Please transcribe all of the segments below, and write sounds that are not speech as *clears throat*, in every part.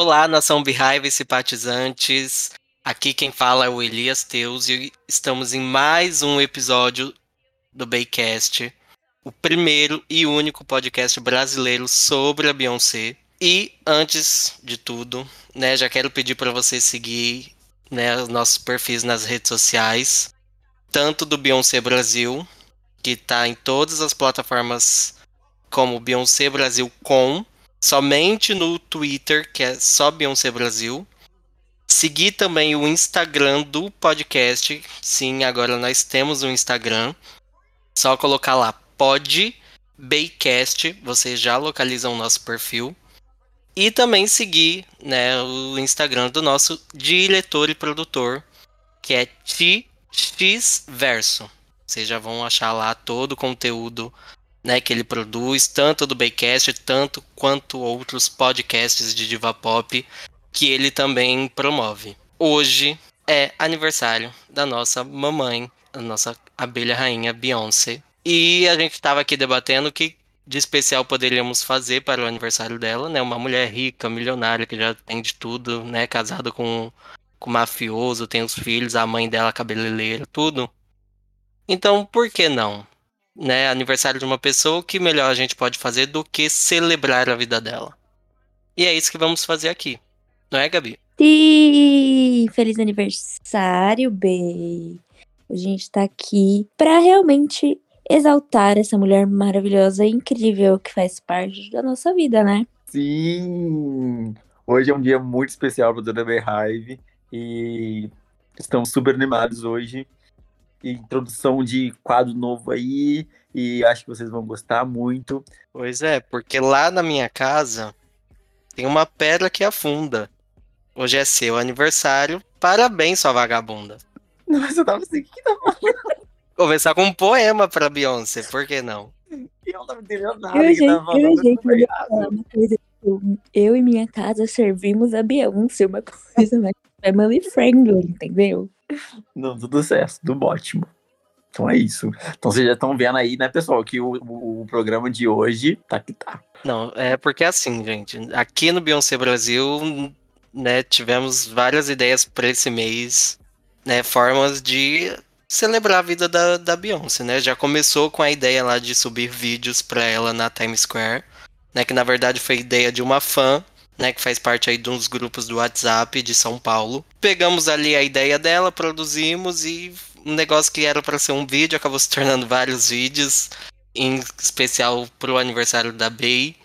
Olá, nação Beehive e simpatizantes. Aqui quem fala é o Elias Teus e estamos em mais um episódio do Baycast, o primeiro e único podcast brasileiro sobre a Beyoncé. E antes de tudo, né, já quero pedir para você seguir né, os nossos perfis nas redes sociais, tanto do Beyoncé Brasil, que está em todas as plataformas como Beyoncé Brasil com, somente no Twitter, que é só Beyoncé Brasil. Seguir também o Instagram do podcast. Sim, agora nós temos um Instagram. Só colocar lá Pod Baycast, vocês já localizam o nosso perfil. E também seguir né, o Instagram do nosso diretor e produtor, que é TX Verso. Vocês já vão achar lá todo o conteúdo né, que ele produz, tanto do Baycast, tanto quanto outros podcasts de diva pop que ele também promove. Hoje é aniversário da nossa mamãe, a nossa abelha rainha Beyoncé. E a gente estava aqui debatendo que de especial poderíamos fazer para o aniversário dela, né? Uma mulher rica, milionária, que já tem de tudo, né? Casada com, com mafioso, tem os filhos, a mãe dela cabeleireira, tudo. Então, por que não? Né? Aniversário de uma pessoa, o que melhor a gente pode fazer do que celebrar a vida dela? E é isso que vamos fazer aqui. Não é, Gabi? Sim! Feliz aniversário, Bey! A gente tá aqui para realmente exaltar essa mulher maravilhosa e incrível que faz parte da nossa vida, né? Sim! Hoje é um dia muito especial para Dona Behive e estamos super animados hoje. Introdução de quadro novo aí e acho que vocês vão gostar muito. Pois é, porque lá na minha casa tem uma pedra que afunda. Hoje é seu aniversário. Parabéns, sua vagabunda. Nossa, eu tava assim, que tá Começar com um poema pra Beyoncé, por que não? Eu não tava entendendo nada. Eu, que gente, tava eu, falando, gente, eu foi ia errado. falar uma coisa, eu e minha casa servimos a Beyoncé, uma coisa mais family friendly, entendeu? Não, tudo certo, tudo ótimo. Então é isso. Então vocês já estão vendo aí, né, pessoal, que o, o, o programa de hoje tá que tá. Não, é porque assim, gente, aqui no Beyoncé Brasil, né, tivemos várias ideias para esse mês, né, formas de celebrar a vida da, da Beyoncé, né? Já começou com a ideia lá de subir vídeos para ela na Times Square, né, que na verdade foi ideia de uma fã, né, que faz parte aí de uns grupos do WhatsApp de São Paulo. Pegamos ali a ideia dela, produzimos e um negócio que era para ser um vídeo acabou se tornando *laughs* vários vídeos, em especial pro aniversário da Bey.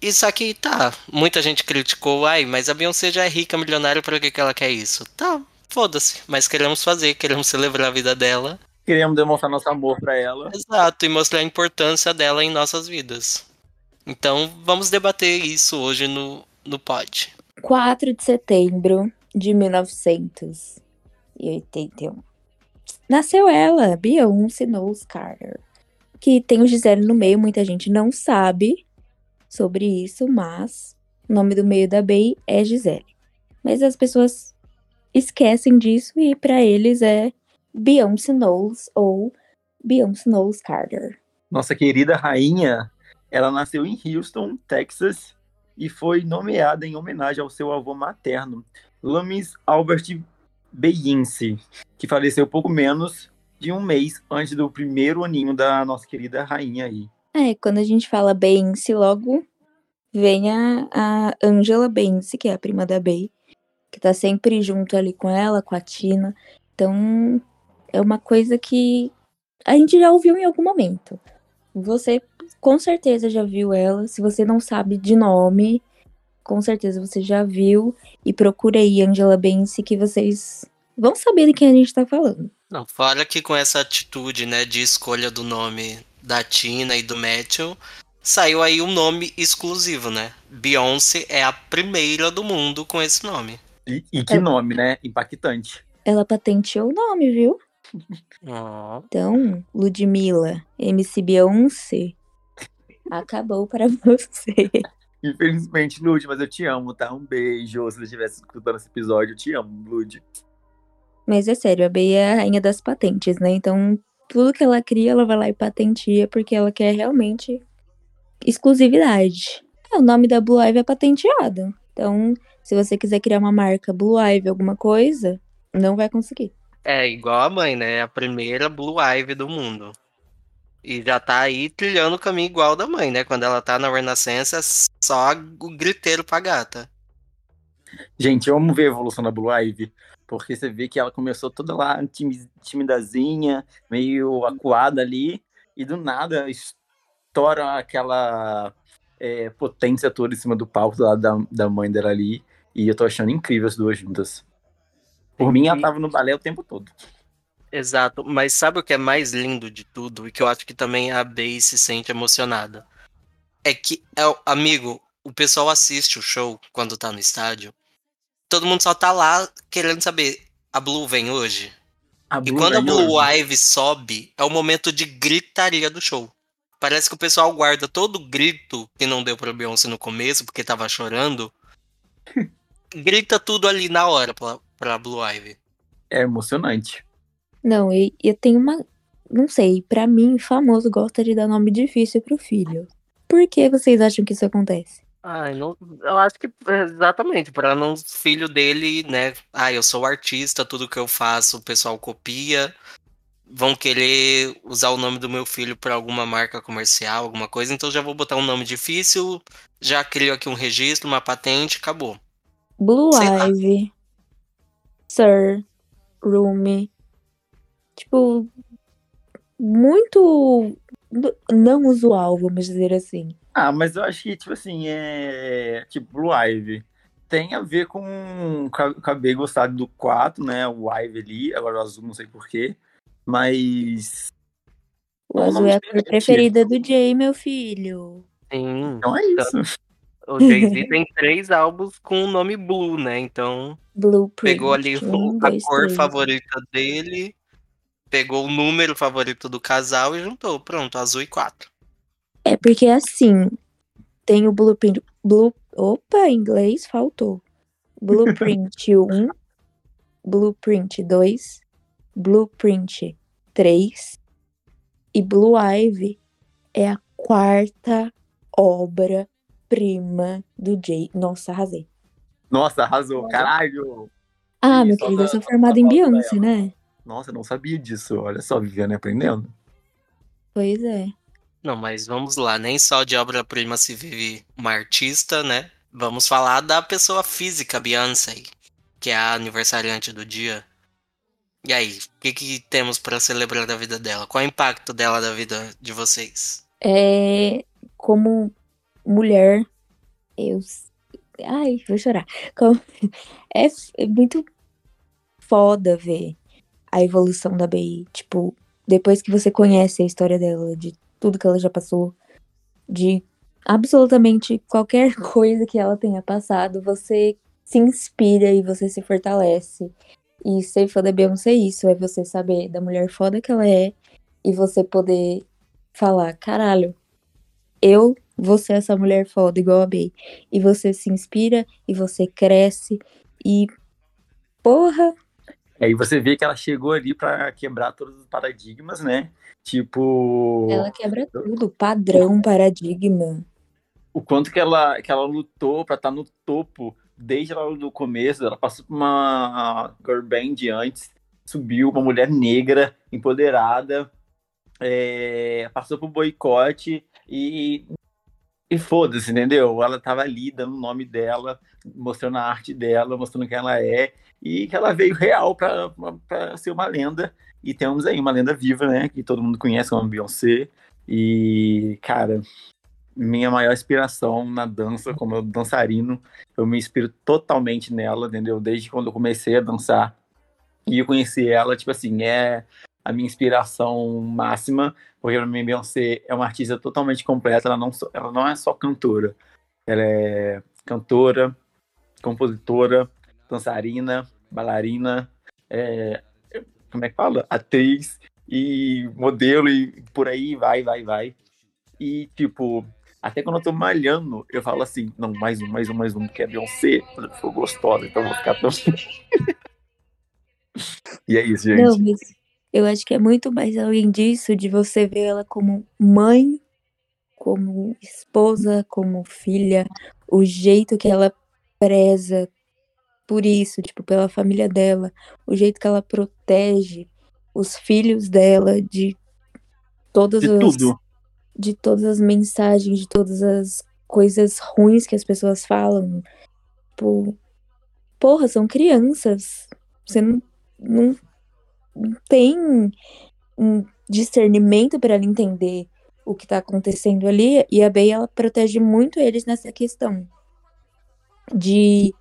Isso aqui tá, muita gente criticou, ai, mas a Beyoncé já é rica, milionária, pra que, que ela quer isso? Tá, foda-se, mas queremos fazer, queremos celebrar a vida dela. Queremos demonstrar nosso amor pra ela. Exato, e mostrar a importância dela em nossas vidas. Então, vamos debater isso hoje no, no pod. 4 de setembro de 1981. Nasceu ela, Beyoncé Knowles Carter. Que tem o Gisele no meio, muita gente não sabe sobre isso, mas o nome do meio da Bey é Gisele. Mas as pessoas esquecem disso e pra eles é Beyoncé Knowles ou Beyoncé Knowles Carter. Nossa querida rainha, ela nasceu em Houston, Texas, e foi nomeada em homenagem ao seu avô materno, Lamis Albert Beyoncé, que faleceu pouco menos de um mês antes do primeiro aninho da nossa querida rainha aí. É, quando a gente fala Beyoncé, logo vem a, a Angela Beyoncé, que é a prima da Bey, que tá sempre junto ali com ela, com a Tina. Então, é uma coisa que a gente já ouviu em algum momento. Você com certeza já viu ela. Se você não sabe de nome, com certeza você já viu. E procura aí Angela Beyoncé que vocês vão saber de quem a gente tá falando. Não, fora que com essa atitude, né, de escolha do nome da Tina e do Matthew, saiu aí um nome exclusivo, né? Beyoncé é a primeira do mundo com esse nome. E, e que É. nome, né? Impactante. Ela patenteou o nome, viu? Ó. Então, Ludmilla, MC Beyoncé, acabou para *laughs* você. Infelizmente, Lud, mas eu te amo, tá? Um beijo. Se você estivesse escutando esse episódio, eu te amo, Lud. Mas é sério, a Bey é a rainha das patentes, né? Então, tudo que ela cria, ela vai lá e patenteia, porque ela quer realmente exclusividade. É, o nome da Blue Ivy é patenteado. Então, se você quiser criar uma marca Blue Ivy alguma coisa, não vai conseguir. É igual a mãe, né? A primeira Blue Ivy do mundo. E já tá aí trilhando o caminho igual da mãe, né? Quando ela tá na Renascença, só o griteiro pra gata. Gente, vamos ver a evolução da Blue Ivy. Porque você vê que ela começou toda lá timidazinha, meio acuada ali, e do nada estoura aquela é, potência toda em cima do palco da, da mãe dela ali. E eu tô achando incrível as duas juntas. Por mim, ela tava no balé o tempo todo. Exato, mas sabe o que é mais lindo de tudo e que eu acho que também a Bey se sente emocionada? É que, é, amigo, o pessoal assiste o show quando tá no estádio. Todo mundo só tá lá querendo saber: a Blue vem hoje? e quando a Blue hoje. Ivy sobe, é o momento de gritaria do show. Parece que o pessoal guarda todo o grito que não deu pra Beyoncé no começo, porque tava chorando. *laughs* grita tudo ali na hora pra, pra Blue Ivy. É emocionante. Não, e eu tenho uma. Não sei, para mim, famoso gosta de dar nome difícil pro filho. Por que vocês acham que isso acontece? Ai, não, eu acho que exatamente, para não filho dele, né? Ah, eu sou artista, tudo que eu faço o pessoal copia. Vão querer usar o nome do meu filho para alguma marca comercial, alguma coisa, então já vou botar um nome difícil, já crio aqui um registro, uma patente, acabou. Blue Sei Ivy, lá. Sir, Rumi, tipo, muito não usual, vamos dizer assim. Ah, mas eu acho que, tipo assim, é. Tipo, Blue Ivy. Tem a ver com. Acabei gostado do 4, né? O Ivy ali, agora o azul, não sei porquê. Mas. O azul é a cor preferida do Jay, meu filho. Sim. Então é isso. O Jay-Z *laughs* tem três álbuns com o nome Blue, né? Então. Blueprint. Pegou ali um, a dois, cor três. favorita dele pegou o número favorito do casal e juntou. Pronto, azul e quatro. É porque assim, tem o blueprint. Blue, opa, inglês faltou. Blueprint 1, *laughs* Blueprint 2, Blueprint 3 e Blue Ivy é a quarta obra prima do Jay. Nossa, arrasei. Nossa, arrasou, caralho! Ah, meu querido, eu sou formada em Beyoncé, né? Nossa, eu não sabia disso. Olha só, Viviane aprendendo. Pois é. Não, mas vamos lá. Nem só de obra-prima se vive uma artista, né? Vamos falar da pessoa física, Beyoncé, que é a aniversariante do dia. E aí, o que, que temos para celebrar da vida dela? Qual é o impacto dela da vida de vocês? É. Como mulher, eu. Ai, vou chorar. Como... *laughs* É, é muito foda ver a evolução da BI. Tipo, depois que você conhece a história dela, de tudo que ela já passou, de absolutamente qualquer *laughs* coisa que ela tenha passado, você se inspira e você se fortalece. E ser fã da Beyoncé é isso, é você saber da mulher foda que ela é e você poder falar, caralho, eu vou ser essa mulher foda igual a Bey. E você se inspira e você cresce e porra, Aí você vê que ela chegou ali para quebrar todos os paradigmas, né? Tipo. Ela quebra tudo, padrão, paradigma. O quanto que ela, que ela lutou para estar tá no topo desde lá do começo. Ela passou por uma girl band antes, subiu uma mulher negra, empoderada, é, passou por boicote e. E foda-se, entendeu? Ela tava ali dando o nome dela, mostrando a arte dela, mostrando quem ela é e que ela veio real para ser uma lenda. E temos aí uma lenda viva, né? Que todo mundo conhece como Beyoncé. E, cara, minha maior inspiração na dança, como dançarino, eu me inspiro totalmente nela, entendeu? Desde quando eu comecei a dançar e eu conheci ela, tipo assim, é a minha inspiração máxima, porque pra mim Beyoncé é uma artista totalmente completa, ela não, ela não é só cantora, ela é cantora, compositora, dançarina, bailarina, é, como é que fala? Atriz e modelo e por aí vai, vai, vai. E, tipo, até quando eu tô malhando, eu falo assim, não, mais um, mais um, mais um, porque a Beyoncé ficou gostosa, então eu vou ficar tão... *laughs* e é isso, gente. Não, mas eu acho que é muito mais além disso, de você ver ela como mãe, como esposa, como filha, o jeito que ela preza por isso, tipo, pela família dela, o jeito que ela protege os filhos dela de todas De as tudo. de todas as mensagens, de todas as coisas ruins que as pessoas falam. Tipo, porra, são crianças. Você não, não, não tem um discernimento para ela entender o que tá acontecendo ali. E a Bey, ela protege muito eles nessa questão de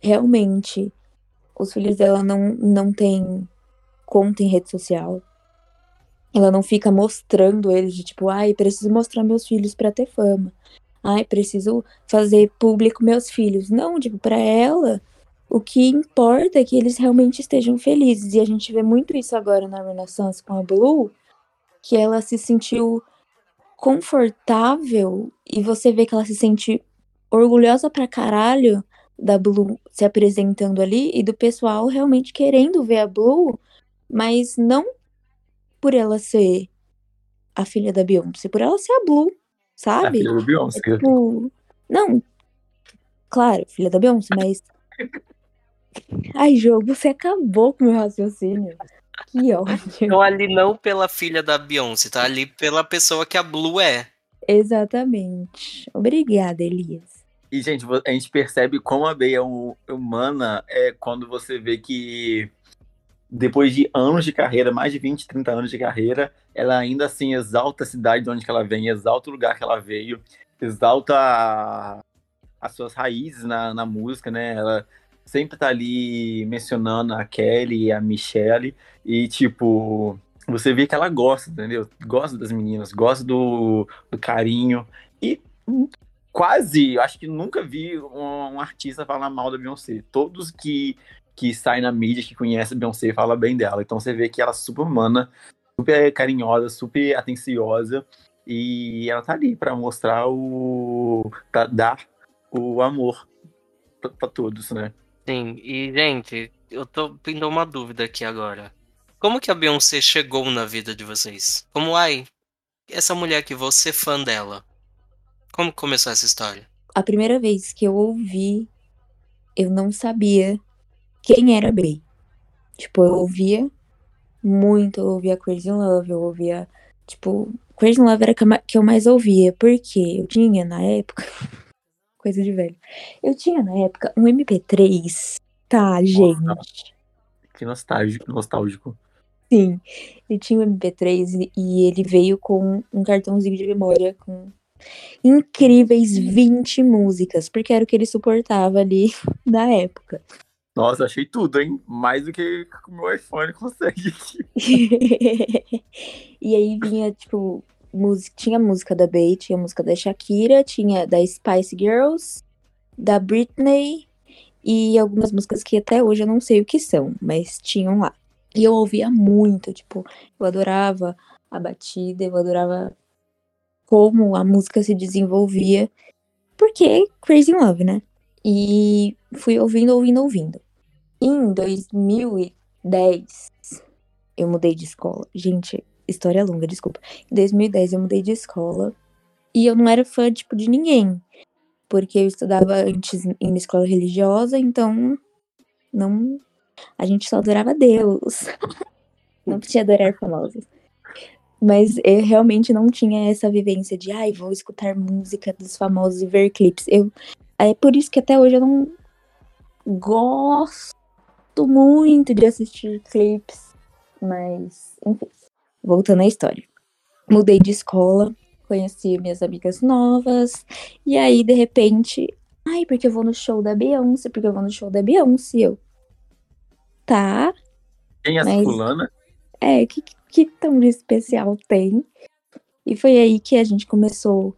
realmente os filhos dela não, não têm conta em rede social. Ela não fica mostrando eles de tipo, ai, preciso mostrar meus filhos pra ter fama. Ai, preciso fazer público meus filhos. Não, tipo, pra ela, o que importa é que eles realmente estejam felizes. E a gente vê muito isso agora na Renaissance com a Blue, que ela se sentiu confortável e você vê que ela se sente orgulhosa pra caralho da Blue se apresentando ali e do pessoal realmente querendo ver a Blue, mas não por ela ser a filha da Beyoncé, por ela ser a Blue, A sabe? filha do Beyoncé. É tipo, não, claro, filha da Beyoncé, mas. *laughs* Ai, jogo, você acabou com o meu raciocínio. Que ódio. Então ali não pela filha da Beyoncé, tá ali pela pessoa que a Blue é. Exatamente. Obrigada, Elias. E, gente, a gente percebe como a Bey é hu- humana é quando você vê que depois de anos de carreira, mais de 20, 30 anos de carreira, ela ainda assim exalta a cidade de onde que ela vem, exalta o lugar que ela veio, exalta a- as suas raízes na, na música, né? Ela sempre tá ali mencionando a Kelly e a Michelle e, tipo, você vê que ela gosta, entendeu? Gosta das meninas, gosta do, do carinho e quase, acho que nunca vi um, um artista falar mal da Beyoncé. Todos que, que saem na mídia, que conhecem a Beyoncé, falam bem dela. Então você vê que ela é super humana, super carinhosa, super atenciosa. E ela tá ali pra mostrar o. pra dar o amor pra todos, né? Sim, e gente, eu tô tendo uma dúvida aqui agora. Como que a Beyoncé chegou na vida de vocês? Como, ai, essa mulher que você é fã dela? Como começou essa história? A primeira vez que eu ouvi, eu não sabia quem era Bey. Tipo, eu ouvia muito, eu ouvia Crazy Love, eu ouvia, tipo, Crazy Love era que eu mais ouvia, porque eu tinha na época, *laughs* coisa de velho, eu tinha na época um MP3, tá, gente? Que nostálgico. nostálgico. Sim, eu tinha um MP3 e- ele veio com um cartãozinho de memória com incríveis 20 músicas, porque era o que ele suportava ali *laughs* na época. Nossa, achei tudo, hein? Mais do que o meu iPhone *laughs* consegue *laughs* e aí vinha, tipo, música, tinha música da Bey, tinha música da Shakira, tinha da Spice Girls, da Britney e algumas músicas que até hoje eu não sei o que são, mas tinham lá. E eu ouvia muito, tipo, eu adorava a batida, eu adorava como a música se desenvolvia, porque Crazy Love, né? E fui ouvindo, ouvindo, ouvindo. Em 2010, eu mudei de escola. Gente, história longa, desculpa. Em 2010 eu mudei de escola e eu não era fã, tipo, de ninguém. Porque eu estudava antes em uma escola religiosa, então não. A gente só adorava Deus. *laughs* não podia adorar famosos. Mas eu realmente não tinha essa vivência de, ai, vou escutar música dos famosos e ver clipes. Eu, é por isso que até hoje eu não gosto muito de assistir clipes. Mas, enfim, voltando à história. Mudei de escola, conheci minhas amigas novas, e aí, de repente, ai, porque eu vou no show da Beyoncé, porque eu vou no show da Beyoncé. Eu, tá, Quem é essa fulana? é, que, que tão de especial tem? E foi aí que a gente começou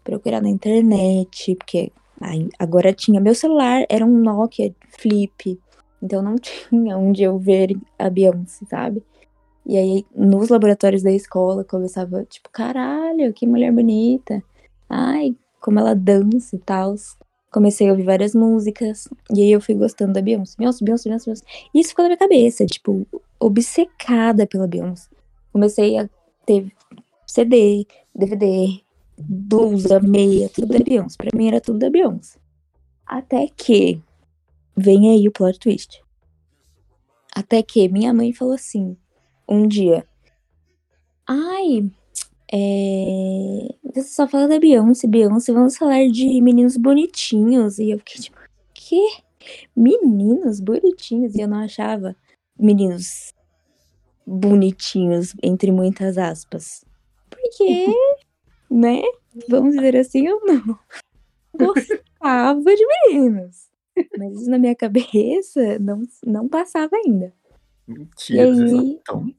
a procurar na internet, porque ai, agora tinha meu celular, era um Nokia flip, então não *laughs* tinha onde eu ver a Beyoncé, sabe? E aí, nos laboratórios da escola, começava, tipo, caralho, que mulher bonita. Ai, como ela dança e tal. Comecei a ouvir várias músicas. E aí eu fui gostando da Beyoncé. Beyoncé, Beyoncé, Beyoncé, Beyoncé. E isso ficou na minha cabeça, tipo, obcecada pela Beyoncé. Comecei a ter CD, DVD, blusa, meia, tudo da Beyoncé. Pra mim era tudo da Beyoncé. Até que vem aí o plot twist. Até que minha mãe falou assim, um dia. Ai, é... Você só fala da Beyoncé, Beyoncé, vamos falar de meninos bonitinhos. E eu fiquei tipo, que? Meninos bonitinhos? E eu não achava meninos bonitinhos, entre muitas aspas. Porque, *laughs* né? Vamos dizer assim, eu não gostava de meninos. Mas isso na minha cabeça não, não passava ainda. Mentira, E vocês não aí- tão-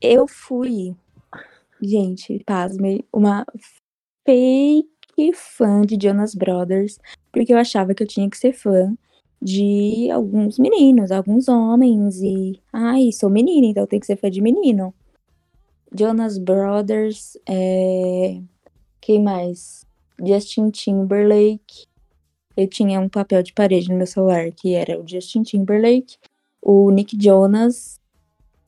Eu fui, gente, pasmem, uma fake fã de Jonas Brothers, porque eu achava que eu tinha que ser fã de alguns meninos, alguns homens, e ai, sou menina, então tenho que ser fã de menino. Jonas Brothers, é... quem mais? Justin Timberlake. Eu tinha um papel de parede no meu celular que era o Justin Timberlake, o Nick Jonas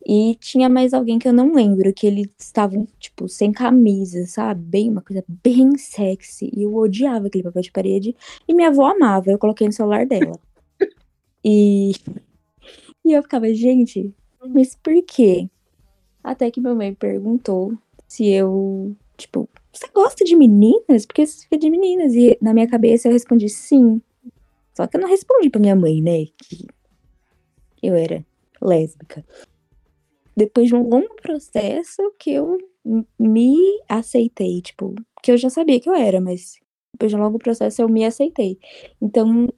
e tinha mais alguém que eu não lembro, que eles estavam, tipo, sem camisa, sabe? Bem, uma coisa bem sexy. E eu odiava aquele papel de parede. E minha avó amava, eu coloquei no celular dela. *laughs* E, e eu ficava, gente, mas por quê? Até que minha mãe perguntou se eu, tipo, você gosta de meninas? Porque você fica de meninas. E na minha cabeça eu respondi sim. Só que eu não respondi pra minha mãe, né? Que eu era lésbica depois de um longo processo que eu me aceitei, tipo, que eu já sabia que eu era, mas depois de um longo processo eu me aceitei. Então,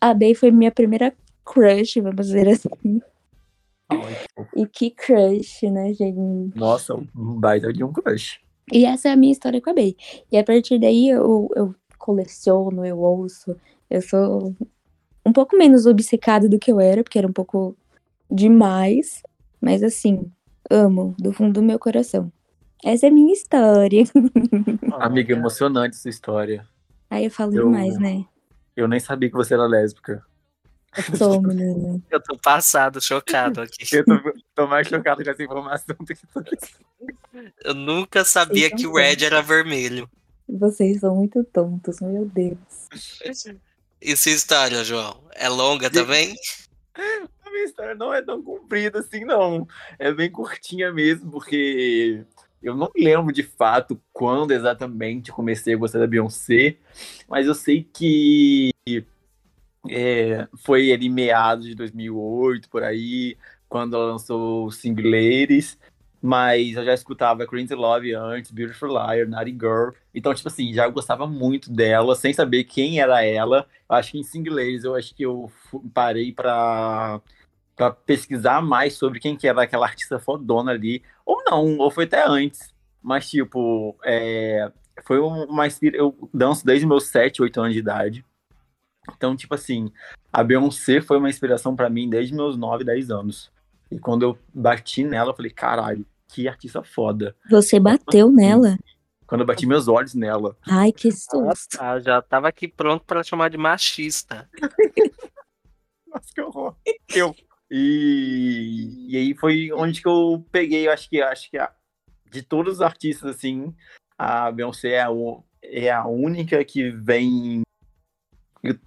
a Bey foi minha primeira crush, vamos dizer assim. Ai, pô. E que crush, né, gente? Nossa, um baita de um crush. E essa é a minha história com a Bey. E a partir daí eu, eu coleciono, eu ouço, eu sou um pouco menos obcecada do que eu era, porque era um pouco demais. Mas assim, amo do fundo do meu coração. Essa é a minha história. *laughs* Amiga, emocionante sua história. Aí eu falo Eu- demais, né? Eu nem sabia que você era lésbica. Sou, *laughs* menina. Eu tô passado, chocado aqui. *laughs* Eu tô, tô mais chocado com essa informação do que tudo isso. Eu nunca sabia que o Red era vermelho. Vocês são muito tontos, meu Deus. E sua história, João? É longa também? A minha história não é tão comprida assim, não. É bem curtinha mesmo, porque eu não lembro de fato quando exatamente comecei a gostar da Beyoncé, mas eu sei que é, foi ali meados de 2008, por aí, quando ela lançou o single Ladies, mas eu já escutava Crazy Love antes, Beautiful Liar, Naughty Girl, então, tipo assim, já gostava muito dela, sem saber quem era ela. Acho que em single Ladies eu acho que eu parei pra pra pesquisar mais sobre quem que era aquela artista fodona ali. Ou não, ou foi até antes. Mas, tipo, é, foi um- uma. Eu danço desde meus 7, 8 anos de idade. Então, tipo assim, a Beyoncé foi uma inspiração pra mim desde meus 9, 10 anos. E quando eu bati nela, eu falei, caralho, que artista foda. Você bateu nela? Quando eu bati meus olhos nela. Ai, que susto. Ah, já tava aqui pronto pra chamar de machista. *laughs* Nossa, que horror. Eu. E, e aí foi onde que eu peguei, eu acho que acho que a- de todos os artistas, assim, a Beyoncé é a, é a única que vem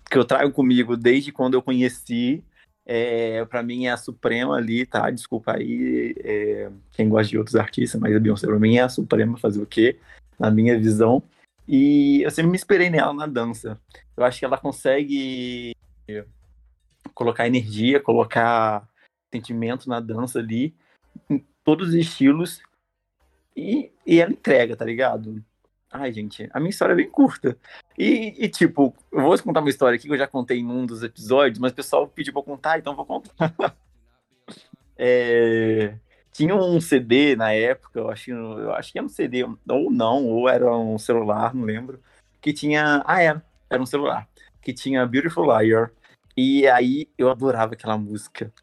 que eu trago comigo desde quando eu conheci. É, para mim é a suprema ali, tá? Desculpa aí é, quem gosta de outros artistas, mas a Beyoncé pra mim é a suprema fazer o quê? Na minha visão. E eu sempre me inspirei nela na dança. Eu acho que ela consegue colocar energia, colocar sentimento na dança ali, em todos os estilos, e, e ela entrega, tá ligado? Ai, gente, a minha história é bem curta. E, e, tipo, eu vou contar uma história aqui que eu já contei em um dos episódios, mas o pessoal pediu pra eu contar, então eu vou contar. *laughs* É, tinha um CD na época, eu acho, eu acho que era um CD, ou não, ou era um celular, não lembro, que tinha. Ah, era, era um celular, que tinha Beautiful Liar. E aí eu adorava aquela música.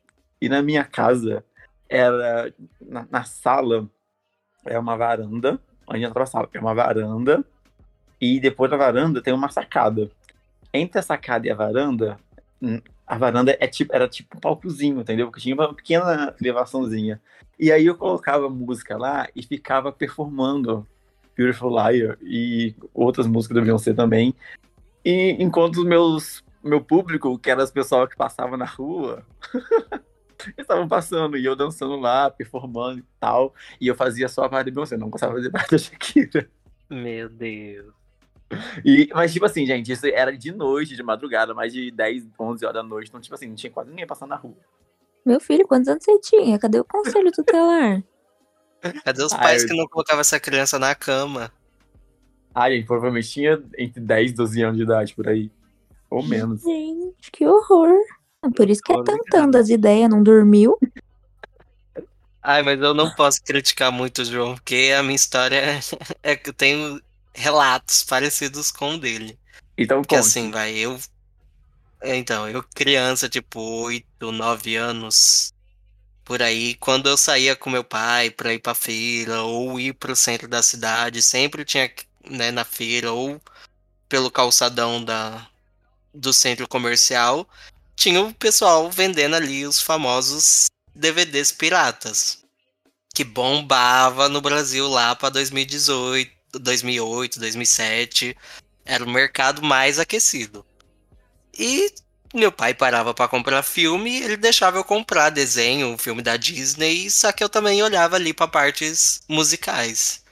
E na minha casa, era. Na, na sala, é uma varanda. Onde a sala, é uma varanda. E depois da varanda tem uma sacada. Entre a sacada e a varanda, hum, a varanda é tipo, era tipo um palcozinho, entendeu? Porque tinha uma pequena elevaçãozinha. E aí eu colocava música lá e ficava performando Beautiful Liar e outras músicas do Beyoncé também. E enquanto os meus meu público, que era as pessoas que passavam na rua, *laughs* *laughs* estavam passando e eu dançando lá, performando e tal. E eu fazia só a parte do Beyoncé, não gostava de fazer parte da Shakira. Meu Deus. E, mas, tipo assim, gente, isso era de noite, de madrugada, mais de 10, 11 horas da noite. Então, tipo assim, não tinha quase ninguém passando na rua. Meu filho, quantos anos você tinha? Cadê o conselho tutelar? Cadê os Ai, pais eu- que não colocavam essa criança na cama? Ah, gente, provavelmente tinha entre 10 e 12 anos de idade, por aí. Ou menos. Gente, que horror. Por isso que é tentando as ideias, não dormiu. Ai, mas eu não posso criticar muito o João, porque a minha história é, *laughs* é que eu tenho relatos parecidos com o dele. Então, Porque conte. assim, vai, eu. é, Então, eu criança, tipo, 8, 9 anos, por aí, quando eu saía com meu pai pra ir pra feira, ou ir pro centro da cidade, sempre tinha, né, na feira, ou pelo calçadão da, do centro comercial, tinha o pessoal vendendo ali os famosos DVDs piratas, que bombava no Brasil lá pra 2018, 2008, 2007 era o mercado mais aquecido. E meu pai parava pra comprar filme, ele deixava eu comprar desenho, filme da Disney, só que eu também olhava ali pra partes musicais.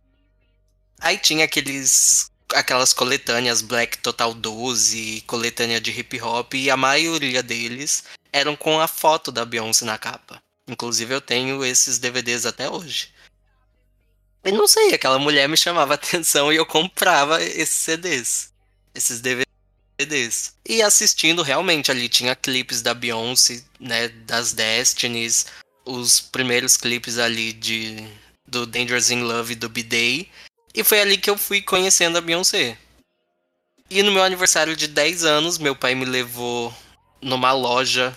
Aí tinha aqueles aquelas coletâneas Black Total 12, coletânea de hip hop, e a maioria deles eram com a foto da Beyoncé na capa. Inclusive eu tenho esses DVDs até hoje. E não sei, aquela mulher me chamava *laughs* atenção e eu comprava esses CDs, esses DVDs. E assistindo realmente ali tinha clipes da Beyoncé, né, das Destinies, os primeiros clipes ali de do Dangerous in Love e do B-Day. E foi ali que eu fui conhecendo a Beyoncé. E no meu aniversário de 10 anos, meu pai me levou numa loja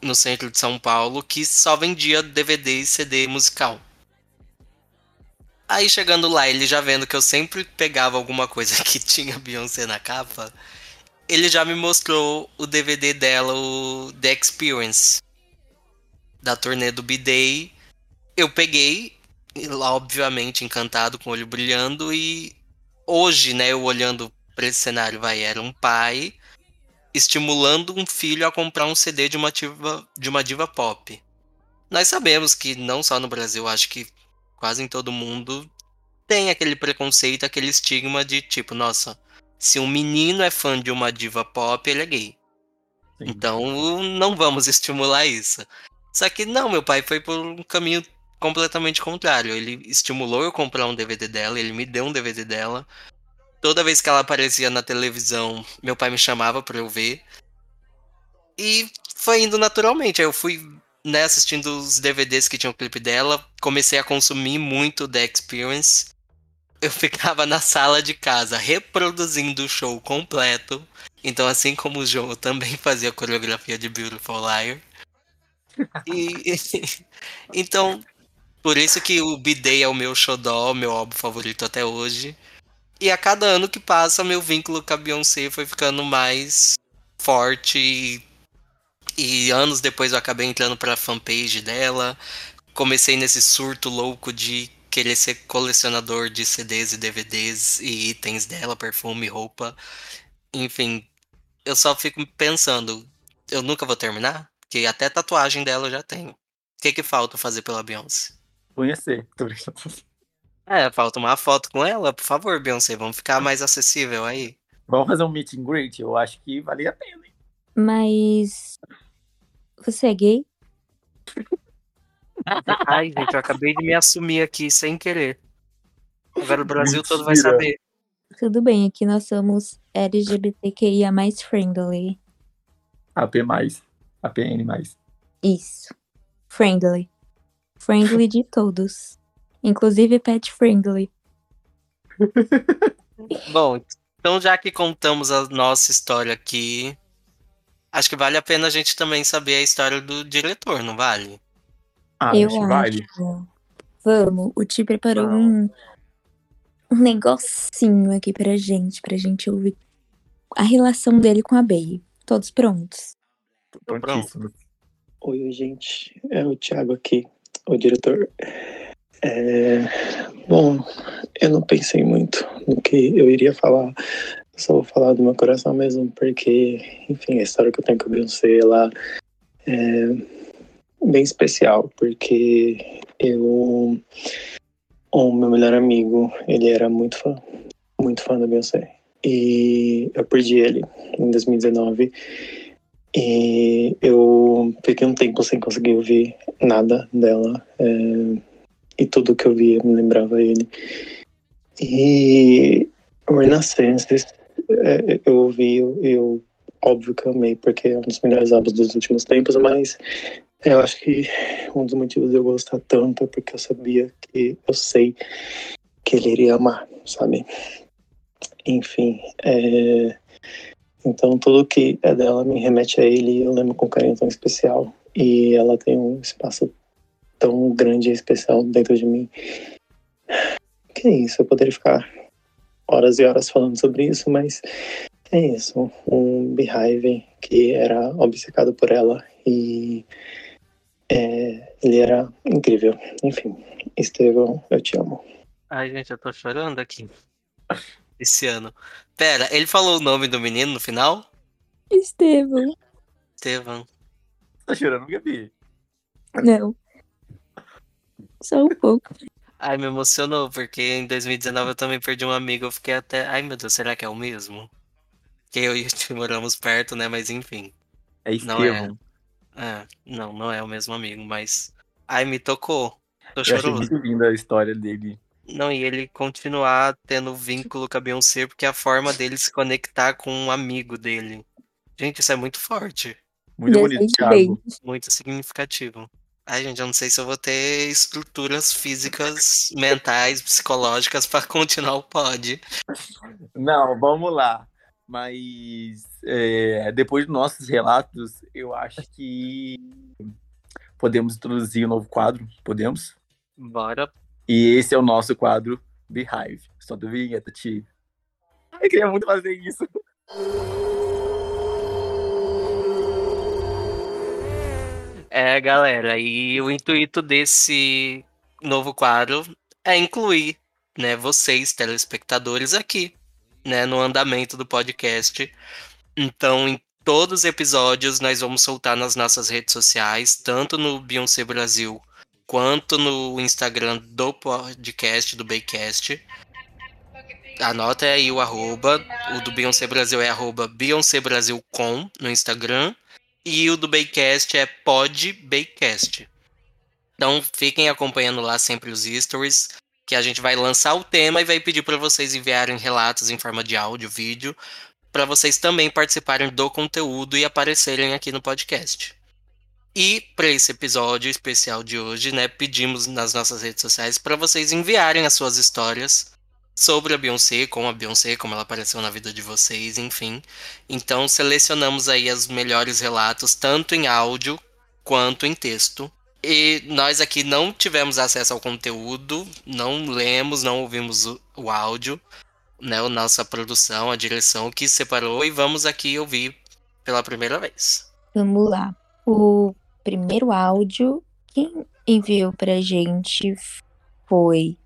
no centro de São Paulo que só vendia DVD e CD musical. Aí chegando lá, ele já vendo que eu sempre pegava alguma coisa *laughs* que tinha Beyoncé na capa, ele já me mostrou o DVD dela, o The Experience, da turnê do B-Day. Eu peguei, e lá obviamente encantado, com o olho brilhando, e hoje, né, eu olhando pra esse cenário, vai, era um pai estimulando um filho a comprar um CD de uma diva, de uma diva pop. Nós sabemos que não só no Brasil, acho que quase em todo mundo tem aquele preconceito, aquele estigma de tipo, nossa, se um menino é fã de uma diva pop, ele é gay. Sim. Então não vamos *laughs* estimular isso. Só que não, meu pai foi por um caminho completamente contrário. Ele estimulou eu comprar um DVD dela, ele me deu um DVD dela. Toda vez que ela aparecia na televisão, meu pai me chamava pra eu ver. E foi indo naturalmente. Aí eu fui né, assistindo os DVDs que tinham o clipe dela, comecei a consumir muito The Experience. Eu *laughs* ficava na sala de casa reproduzindo o show completo. Então, assim como o João, eu também *laughs* fazia coreografia de Beautiful Liar. E, *laughs* então, por isso que o B-Day é o meu xodó, meu álbum favorito até hoje. E a cada ano que passa, meu vínculo com a Beyoncé foi ficando mais forte e e anos depois eu acabei entrando pra fanpage dela. Comecei nesse surto louco de querer ser colecionador de CDs e DVDs e itens dela, perfume, roupa. Enfim, eu só fico pensando, eu nunca vou terminar? Porque até tatuagem dela eu já tenho. O que que falta fazer pela Beyoncé? Conhecer. Tô brincando. É, falta uma foto com ela, por favor, Beyoncé, vamos ficar mais acessível aí. Vamos fazer um meet and greet? Eu acho que valia a pena, hein? Mas. Você é gay? *laughs* Ai, gente, eu acabei de me assumir aqui sem querer. Agora o Brasil todo vai Mentira. saber. Tudo bem, aqui nós somos LGBTQIA mais friendly. AP+, APN+. Isso. Friendly. Friendly de todos. Inclusive pet friendly. *laughs* Bom, então já que contamos a nossa história aqui, acho que vale a pena a gente também saber a história do diretor, não vale? Ah, Eu acho que vale. Vamos, o Ti preparou um, um negocinho aqui pra gente, pra gente ouvir a relação dele com a Bey. Todos prontos? Tô pronto. Prontíssimo. Oi, oi, gente. É o Thiago aqui, o diretor. É, bom, eu não pensei muito no que eu iria falar. Eu só vou falar do meu coração mesmo, porque, enfim, a história que eu tenho com a Beyoncé, ela é bem especial, porque eu, o meu melhor amigo, ele era muito fã, muito fã da Beyoncé. E eu perdi ele em 2019. E eu fiquei um tempo sem conseguir ouvir nada dela. É, e tudo que eu via me lembrava ele. E Renaissance, é, eu ouvi, eu, eu, óbvio que amei, porque é um dos melhores álbuns dos últimos tempos, mas eu acho que um dos motivos de eu gostar tanto é porque eu sabia que eu sei que ele iria amar, sabe? Enfim, é... então tudo que é dela me remete a ele e eu lembro com carinho tão especial. E ela tem um espaço tão grande e especial dentro de mim. Que é isso, eu poderia ficar horas e horas falando sobre isso, mas é isso. Um Beehive que era obcecado por ela e é, ele era incrível. Enfim, Estevão, eu te amo. Ai, gente, eu tô chorando aqui. Esse ano. Pera, ele falou o nome do menino no final? Estevão. Estevão. Tá chorando, Gabi? Não. Só um pouco. Ai, me emocionou, porque em 2019 eu também perdi um amigo. Eu fiquei até. Ai, meu Deus, será que é o mesmo? Que eu e o Tio moramos perto, né? Mas enfim. É Não é. É, não, não é o mesmo amigo, mas. Ai, me tocou. Tô Eu achei muito linda a história dele. Não, e ele continuar tendo vínculo com a Beyoncé, porque é a forma dele se conectar com um amigo dele. Gente, isso é muito forte. Muito bonito, Thiago. bem. Muito significativo. Ai, gente, eu não sei se eu vou ter estruturas físicas, mentais, psicológicas para continuar o pod. Não, vamos lá. Mas é, depois dos nossos relatos, eu acho que podemos introduzir um novo quadro. Podemos? Bora. E esse é o nosso quadro Beehive. Só do vinheta, Ti. Eu queria muito fazer isso. É, galera, e o intuito desse novo quadro é incluir, né, vocês, telespectadores, aqui, né, no andamento do podcast. Então, em todos os episódios, nós vamos soltar nas nossas redes sociais, tanto no Beyoncé Brasil, quanto no Instagram do podcast, do Baycast. Anota aí o arroba, o do Beyoncé Brasil é arroba Beyoncé Brasil com no Instagram. E o do Baycast é PodBaycast. Então fiquem acompanhando lá sempre os stories, que a gente vai lançar o tema e vai pedir para vocês enviarem relatos em forma de áudio, vídeo, para vocês também participarem do conteúdo e aparecerem aqui no podcast. E para esse episódio especial de hoje, né, pedimos nas nossas redes sociais para vocês enviarem as suas histórias sobre a Beyoncé, com a Beyoncé, como ela apareceu na vida de vocês, enfim. Então selecionamos aí os melhores relatos, tanto em áudio quanto em texto. E nós aqui não tivemos acesso ao conteúdo, não lemos, não ouvimos o, o áudio, né? A nossa produção, a direção que separou, e vamos aqui ouvir pela primeira vez. Vamos lá. O primeiro áudio, quem enviou pra gente foi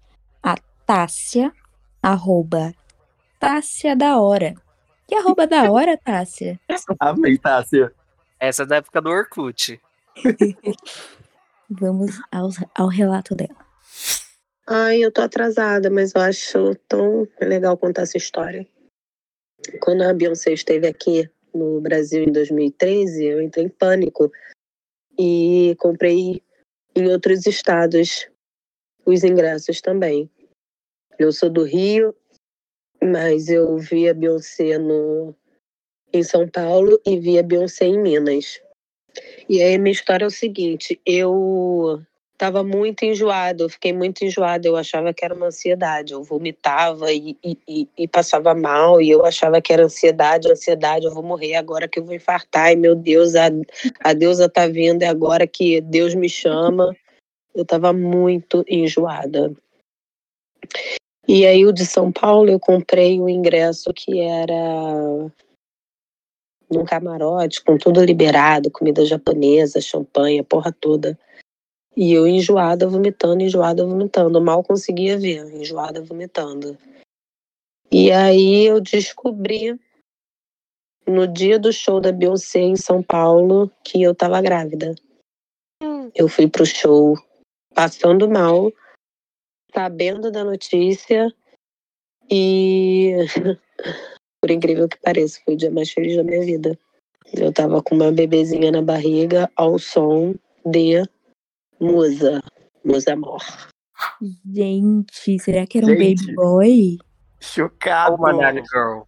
a Tássia, arroba Tássia da Hora. Que arroba da hora, *laughs* Tássia? Amei, Tássia. Essa é da época do Orkut. *laughs* Vamos ao, ao relato dela. Ai, eu tô atrasada, mas eu acho tão legal contar essa história. Quando a Beyoncé esteve aqui no Brasil em 2013, eu entrei em pânico e comprei em outros estados os ingressos também. Eu sou do Rio, mas eu vi a Beyoncé no, em São Paulo e vi a Beyoncé em Minas. E aí minha história é o seguinte, eu estava muito enjoada, eu fiquei muito enjoada, eu achava que era uma ansiedade, eu vomitava e, e, e, passava mal, e eu achava que era ansiedade, ansiedade, eu vou morrer agora que eu vou infartar, e meu Deus, a, a deusa tá vindo, é agora que Deus me chama. Eu estava muito enjoada. E aí o de São Paulo eu comprei o ingresso que era num camarote, com tudo liberado, comida japonesa, champanhe, porra toda. E eu enjoada, vomitando, enjoada, vomitando. Mal conseguia ver, enjoada, vomitando. E aí eu descobri no dia do show da Beyoncé em São Paulo que eu tava grávida. Eu fui pro show passando mal, sabendo da notícia e *laughs* por incrível que pareça, foi o dia mais feliz da minha vida. Eu tava com uma bebezinha na barriga ao som de Musa, Musa Amor. Gente, será que era um Gente. baby boy? Chocado. Oh, Manali Girl.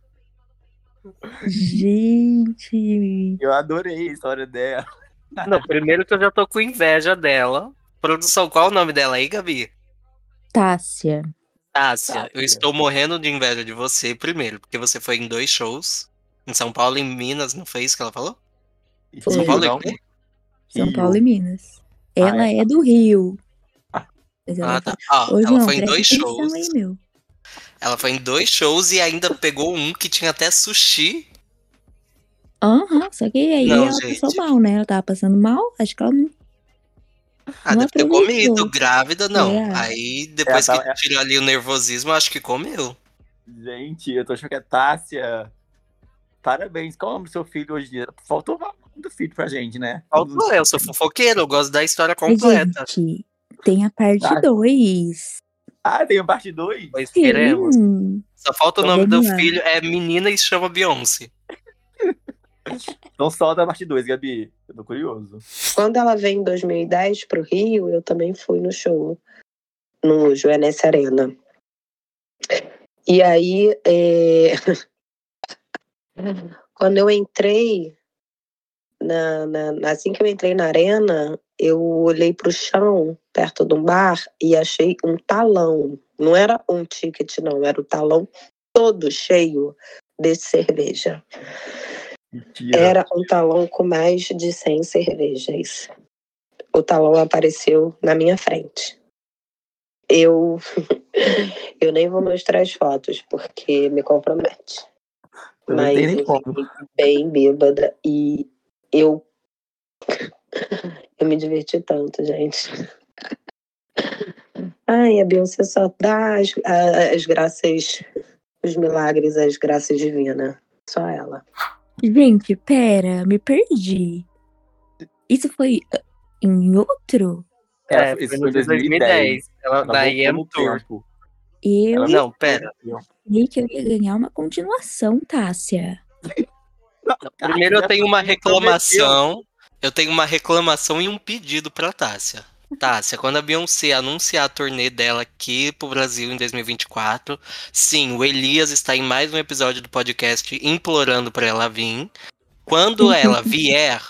Gente. Eu adorei a história dela. Não, primeiro que eu já tô com inveja dela. Produção, qual o nome dela aí, Gabi? Tássia. Tássia, eu estou morrendo de inveja de você, primeiro, porque você foi em dois shows. Em São Paulo e em Minas, não foi isso que ela falou? Foi. São Paulo e? São. Paulo e Minas. Ela Ah, é? é do Rio. Mas ela Ah, tá. Ah, Ô, ela João, foi em dois shows. aí, meu. Ela foi em dois shows e ainda pegou um que tinha até sushi. Aham, só que aí Não, ela gente. passou mal, né? Ela tava passando mal, acho que ela não. Ah, Não deve ter comido. Grávida, não. É. Aí, depois Ela que tirou ali o nervosismo, acho que comeu. Gente, eu tô achando que é Tássia. Parabéns. Qual é o nome do seu filho hoje em dia? Faltou nome do filho pra gente, né? Faltou, eu sou fofoqueiro, eu gosto da história completa. Gente, tem a parte Tá. 2. Ah, tem a parte 2? Pois queremos. Só falta o Então nome do filho, é menina e se chama Beyoncé. Então solta a parte 2, Gabi. Eu tô curioso. Quando ela veio em 2010 pro Rio, eu também fui no show. No Joanesse Arena. E aí, é, *laughs* quando eu entrei, na, na- assim que eu entrei na arena, eu olhei pro chão, perto de um bar, e achei um talão. Não era um ticket, não, era o talão todo cheio de cerveja. Mentira. Era um talão com mais de 100 cervejas. O talão apareceu na minha frente. Eu *laughs* eu nem vou mostrar as fotos porque me compromete. Eu Mas eu fiquei bem bêbada e eu eu me diverti tanto, gente. Ai, a Beyoncé só dá as, as graças, os milagres, as graças divinas. Só ela. Gente, pera, me perdi. Isso foi uh, em outro? É, isso foi de 2010. Ela, Ela da voltou EM no Tour. tempo. Eu Ela Não, pera. achei que eu ia ganhar uma continuação, Tássia. Primeiro eu tenho uma reclamação. Eu tenho uma reclamação e um pedido pra Tássia. *laughs* Tássia, quando a Beyoncé anunciar a turnê dela aqui pro Brasil em 2024, sim, o Elias está em mais um episódio do podcast implorando pra ela vir. Quando *laughs* ela vier,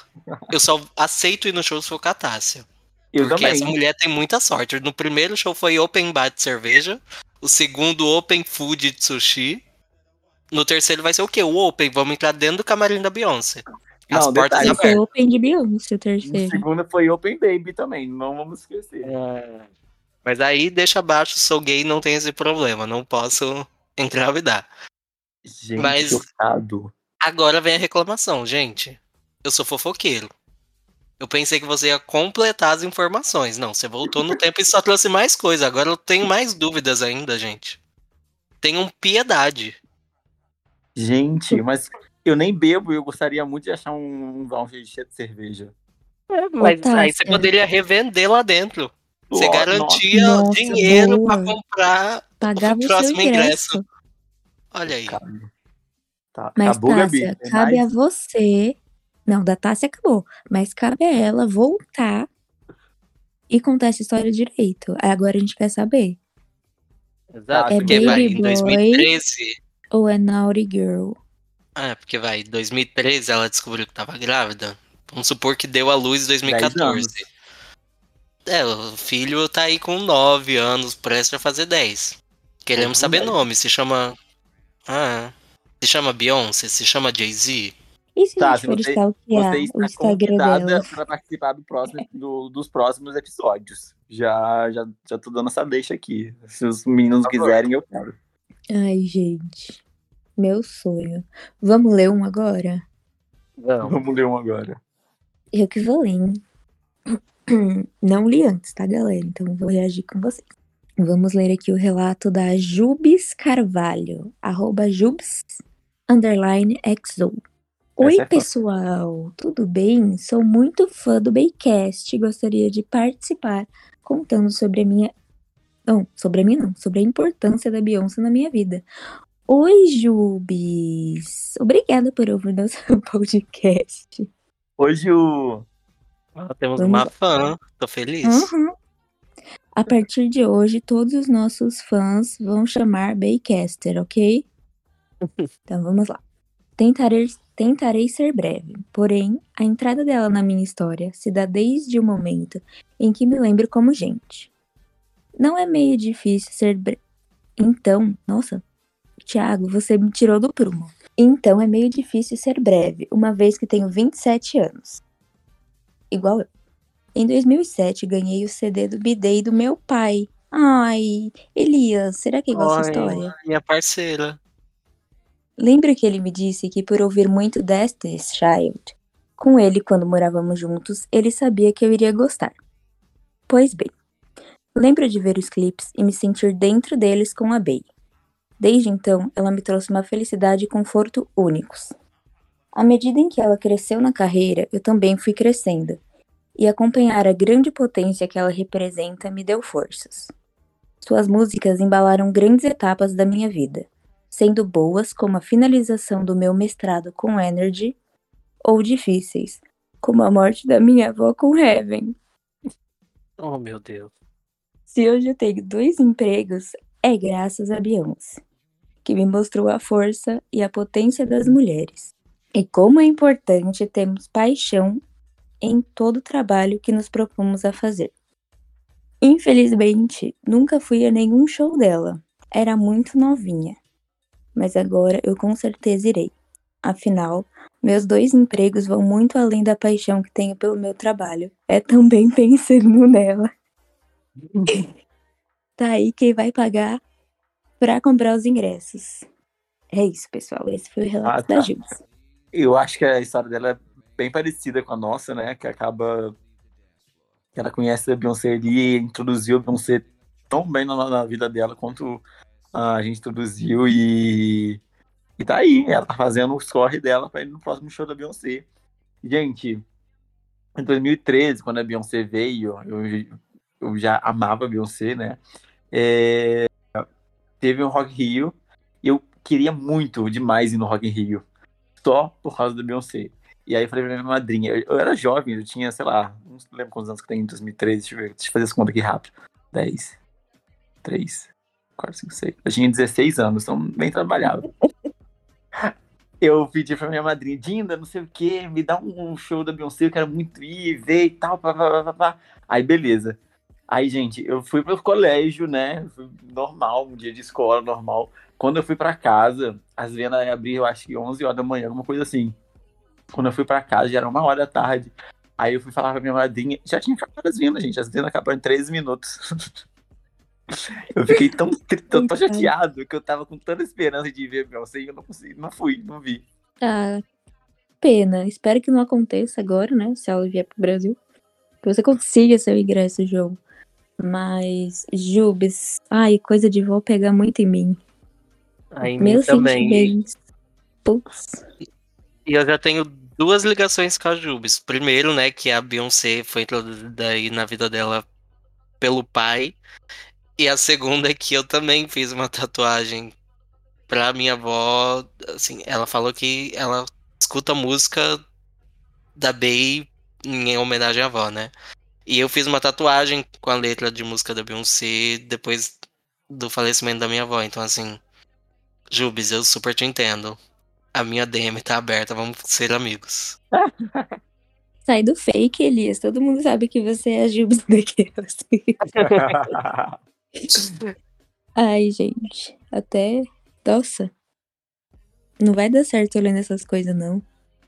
eu só aceito ir no show se for com a Tássia. Eu Porque também. essa mulher tem muita sorte. No primeiro show foi Open Bar de cerveja. O segundo, Open Food de sushi. No terceiro vai ser o quê? O Open. Vamos entrar dentro do camarim da Beyoncé. As Não, portas detalhe, abertas. Open de Beyoncé, o O terceiro. segundo foi Open Baby também, não vamos esquecer. É. Mas aí deixa abaixo, sou gay não tem esse problema. Não posso engravidar. Gente, Mas- chocado. Agora vem a reclamação, gente. Eu sou fofoqueiro. Eu pensei que você ia completar as informações. Não, você voltou no tempo e só trouxe mais coisa. Agora eu tenho mais dúvidas ainda, gente. Tenham piedade. Gente, *laughs* mas eu nem bebo e eu gostaria muito de achar um, um voucher de cerveja. Mas Tássia. aí você poderia revender lá dentro. Você garantia Nossa, dinheiro boa. pra comprar. Pagava o seu próximo ingresso. ingresso. Olha aí. Tá, Mas, acabou, Gabi? Tássia, Tem cabe mais? a você. Não, da Tássia acabou. Mas cabe a ela voltar e contar essa história direito. Agora a gente quer saber. Exato. É porque vai Baby em Boy. 2013. Ou é Naughty Girl? Ah, porque vai, em 2013 ela descobriu que tava grávida. Vamos supor que deu à luz em 2014. É, o filho tá aí com 9 anos, prestes a fazer 10. Queremos com saber 10. nome. Se chama. Ah. Se chama Beyoncé? Se chama Jay-Z? E se a Tá, gente se for você- stalkear Você o está Instagram convidada dela? para participar do próximo, do- dos próximos episódios. Já, já, já tô dando essa deixa aqui. Se os meninos quiserem, eu quero. Ai, gente. Meu sonho. Vamos ler um agora? Não. Vamos ler um agora. Eu que vou ler, hein? *clears throat* Não li antes, tá, galera? Então vou reagir com vocês. Vamos ler aqui o relato da Jubes Carvalho, arroba Jubes, underline XO. Oi, é fã. pessoal, tudo bem? Sou muito fã do Baycast e gostaria de participar contando sobre a minha. Não, sobre a minha não, sobre a importância da Beyoncé na minha vida. Oi, Jubes! Obrigada por ouvir nosso *laughs* podcast. Hoje o. Ah, temos Vamos uma fã. Tô feliz. Uhum. A partir de hoje, todos os nossos fãs vão chamar Baycaster, ok? *laughs* Então vamos lá. Tentarei, tentarei ser breve, porém, a entrada dela na minha história se dá desde o momento em que me lembro como gente. Não é meio difícil ser breve. Então, nossa, Thiago, você me tirou do prumo. Então é meio difícil ser breve, uma vez que tenho 27 anos. Igual eu. Em 2007, ganhei o CD do Bidei do meu pai. Ai, Elias, será que é igual a sua Oi. história? Minha parceira. Lembra que ele me disse que por ouvir muito Destiny's Child, com ele quando morávamos juntos, ele sabia que eu iria gostar. Pois bem, lembro de ver os clipes e me sentir dentro deles com a Bey. Desde então, ela me trouxe uma felicidade e conforto únicos. À medida em que ela cresceu na carreira, eu também fui crescendo, e acompanhar a grande potência que ela representa me deu forças. Suas músicas embalaram grandes etapas da minha vida sendo boas como a finalização do meu mestrado com Energy, ou difíceis, como a morte da minha avó com Heaven. Oh, meu Deus. Se hoje eu tenho dois empregos, é graças a Beyoncé, que me mostrou a força e a potência das mulheres. E como é importante termos paixão em todo o trabalho que nos propomos a fazer. Infelizmente, nunca fui a nenhum show dela. Era muito novinha. Mas agora eu com certeza irei. Afinal, meus dois empregos vão muito além da paixão que tenho pelo meu trabalho. É também *laughs* pensando nela. Tá aí quem vai pagar pra comprar os ingressos. É isso, pessoal. Esse foi o relato Ah, tá. da Gils. Eu acho que a história dela é bem parecida com a nossa, né? Que acaba. Que ela conhece a Beyoncé e introduziu a Beyoncé tão bem na, na vida dela quanto a gente introduziu e. E tá aí, ela tá fazendo o score dela pra ir no próximo show da Beyoncé. Gente, em 2013, quando a Beyoncé veio, eu, eu já amava Beyoncé, né? É, teve um Rock in Rio e eu queria muito demais ir no Rock in Rio só por causa da Beyoncé. E aí eu falei pra minha madrinha, eu, eu era jovem, eu tinha, sei lá, não lembro quantos anos que tem em 2013, deixa eu ver, deixa eu fazer essa conta aqui rápido. 10, 3, 4, 5, 6. Eu tinha 16 anos, então bem trabalhado. *laughs* Eu pedi pra minha madrinha, Dinda, não sei o que, me dá um show da Beyoncé, eu quero muito ir, ver e tal, pá, pá, pá, pá. Aí, beleza. Aí, gente, eu fui pro colégio, né? Normal, um dia de escola normal. Quando eu fui pra casa, as vendas abriam, eu acho que 11 horas da manhã, alguma coisa assim. Quando eu fui pra casa, já era uma hora da tarde. Aí eu fui falar pra minha madrinha, já tinha acabado as vendas, gente. As vendas acabaram em 13 minutos. *laughs* eu fiquei tão, tão, tão chateado que eu tava com tanta esperança de ver Beyoncé e eu não consegui, não fui, não vi. Ah, pena. Espero que não aconteça agora, né? Se ela vier pro Brasil. Que você consiga seu ingresso, João. Mas, Jubes, ai, coisa de vó pegar muito em mim. Aí em mim Meus também. sentimentos. Putz. E eu já tenho duas ligações com a Jubes. Primeiro, né, que a Beyoncé foi introduzida aí na vida dela pelo pai. E a segunda é que eu também fiz uma tatuagem pra minha avó. Assim, ela falou que ela escuta música da Bey em homenagem à avó, né? E eu fiz uma tatuagem com a letra de música da Beyoncé depois do falecimento da minha avó. Então, assim, Jubes, eu super te entendo. A minha DM tá aberta, vamos ser amigos. *laughs* Sai do fake, Elias. Todo mundo sabe que você é a Jubes *laughs* daquelas. *laughs* Ai, gente. Até. Nossa. Não vai dar certo olhando essas coisas, não.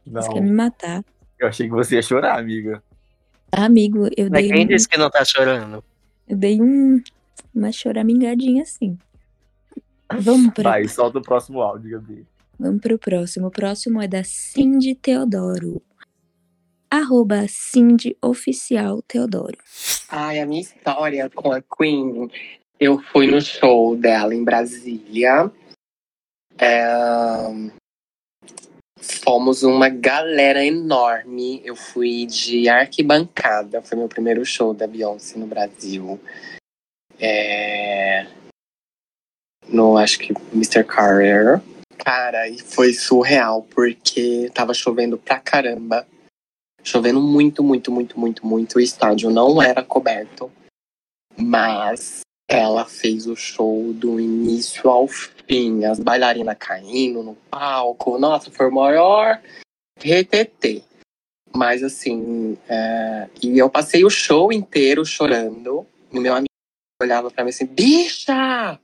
Você quer me Não, matar. eu achei que você ia chorar, amiga. Amigo, eu Mas dei, quem um, disse que não tá chorando? eu dei um, uma choramingadinha assim. Vamos pra, Vai, solta o próximo áudio, Gabi. vamos pro próximo. O próximo é da Cindy Teodoro. arroba Cindy Oficial Teodoro. Ai, a minha história com a Queen, eu fui no show dela em Brasília. É, Fomos uma galera enorme. Eu fui de arquibancada. Foi meu primeiro show da Beyoncé no Brasil. É... No, acho que Mr. Carrier. Cara, e foi surreal, porque tava chovendo pra caramba. Chovendo muito, muito, muito, muito, muito. O estádio não era coberto. Mas ela fez o show do início ao fim. As bailarinas caindo no palco. Nossa, foi o maior RTT. Mas assim, é... e eu passei o show inteiro chorando. E meu amigo olhava pra mim assim: bicha!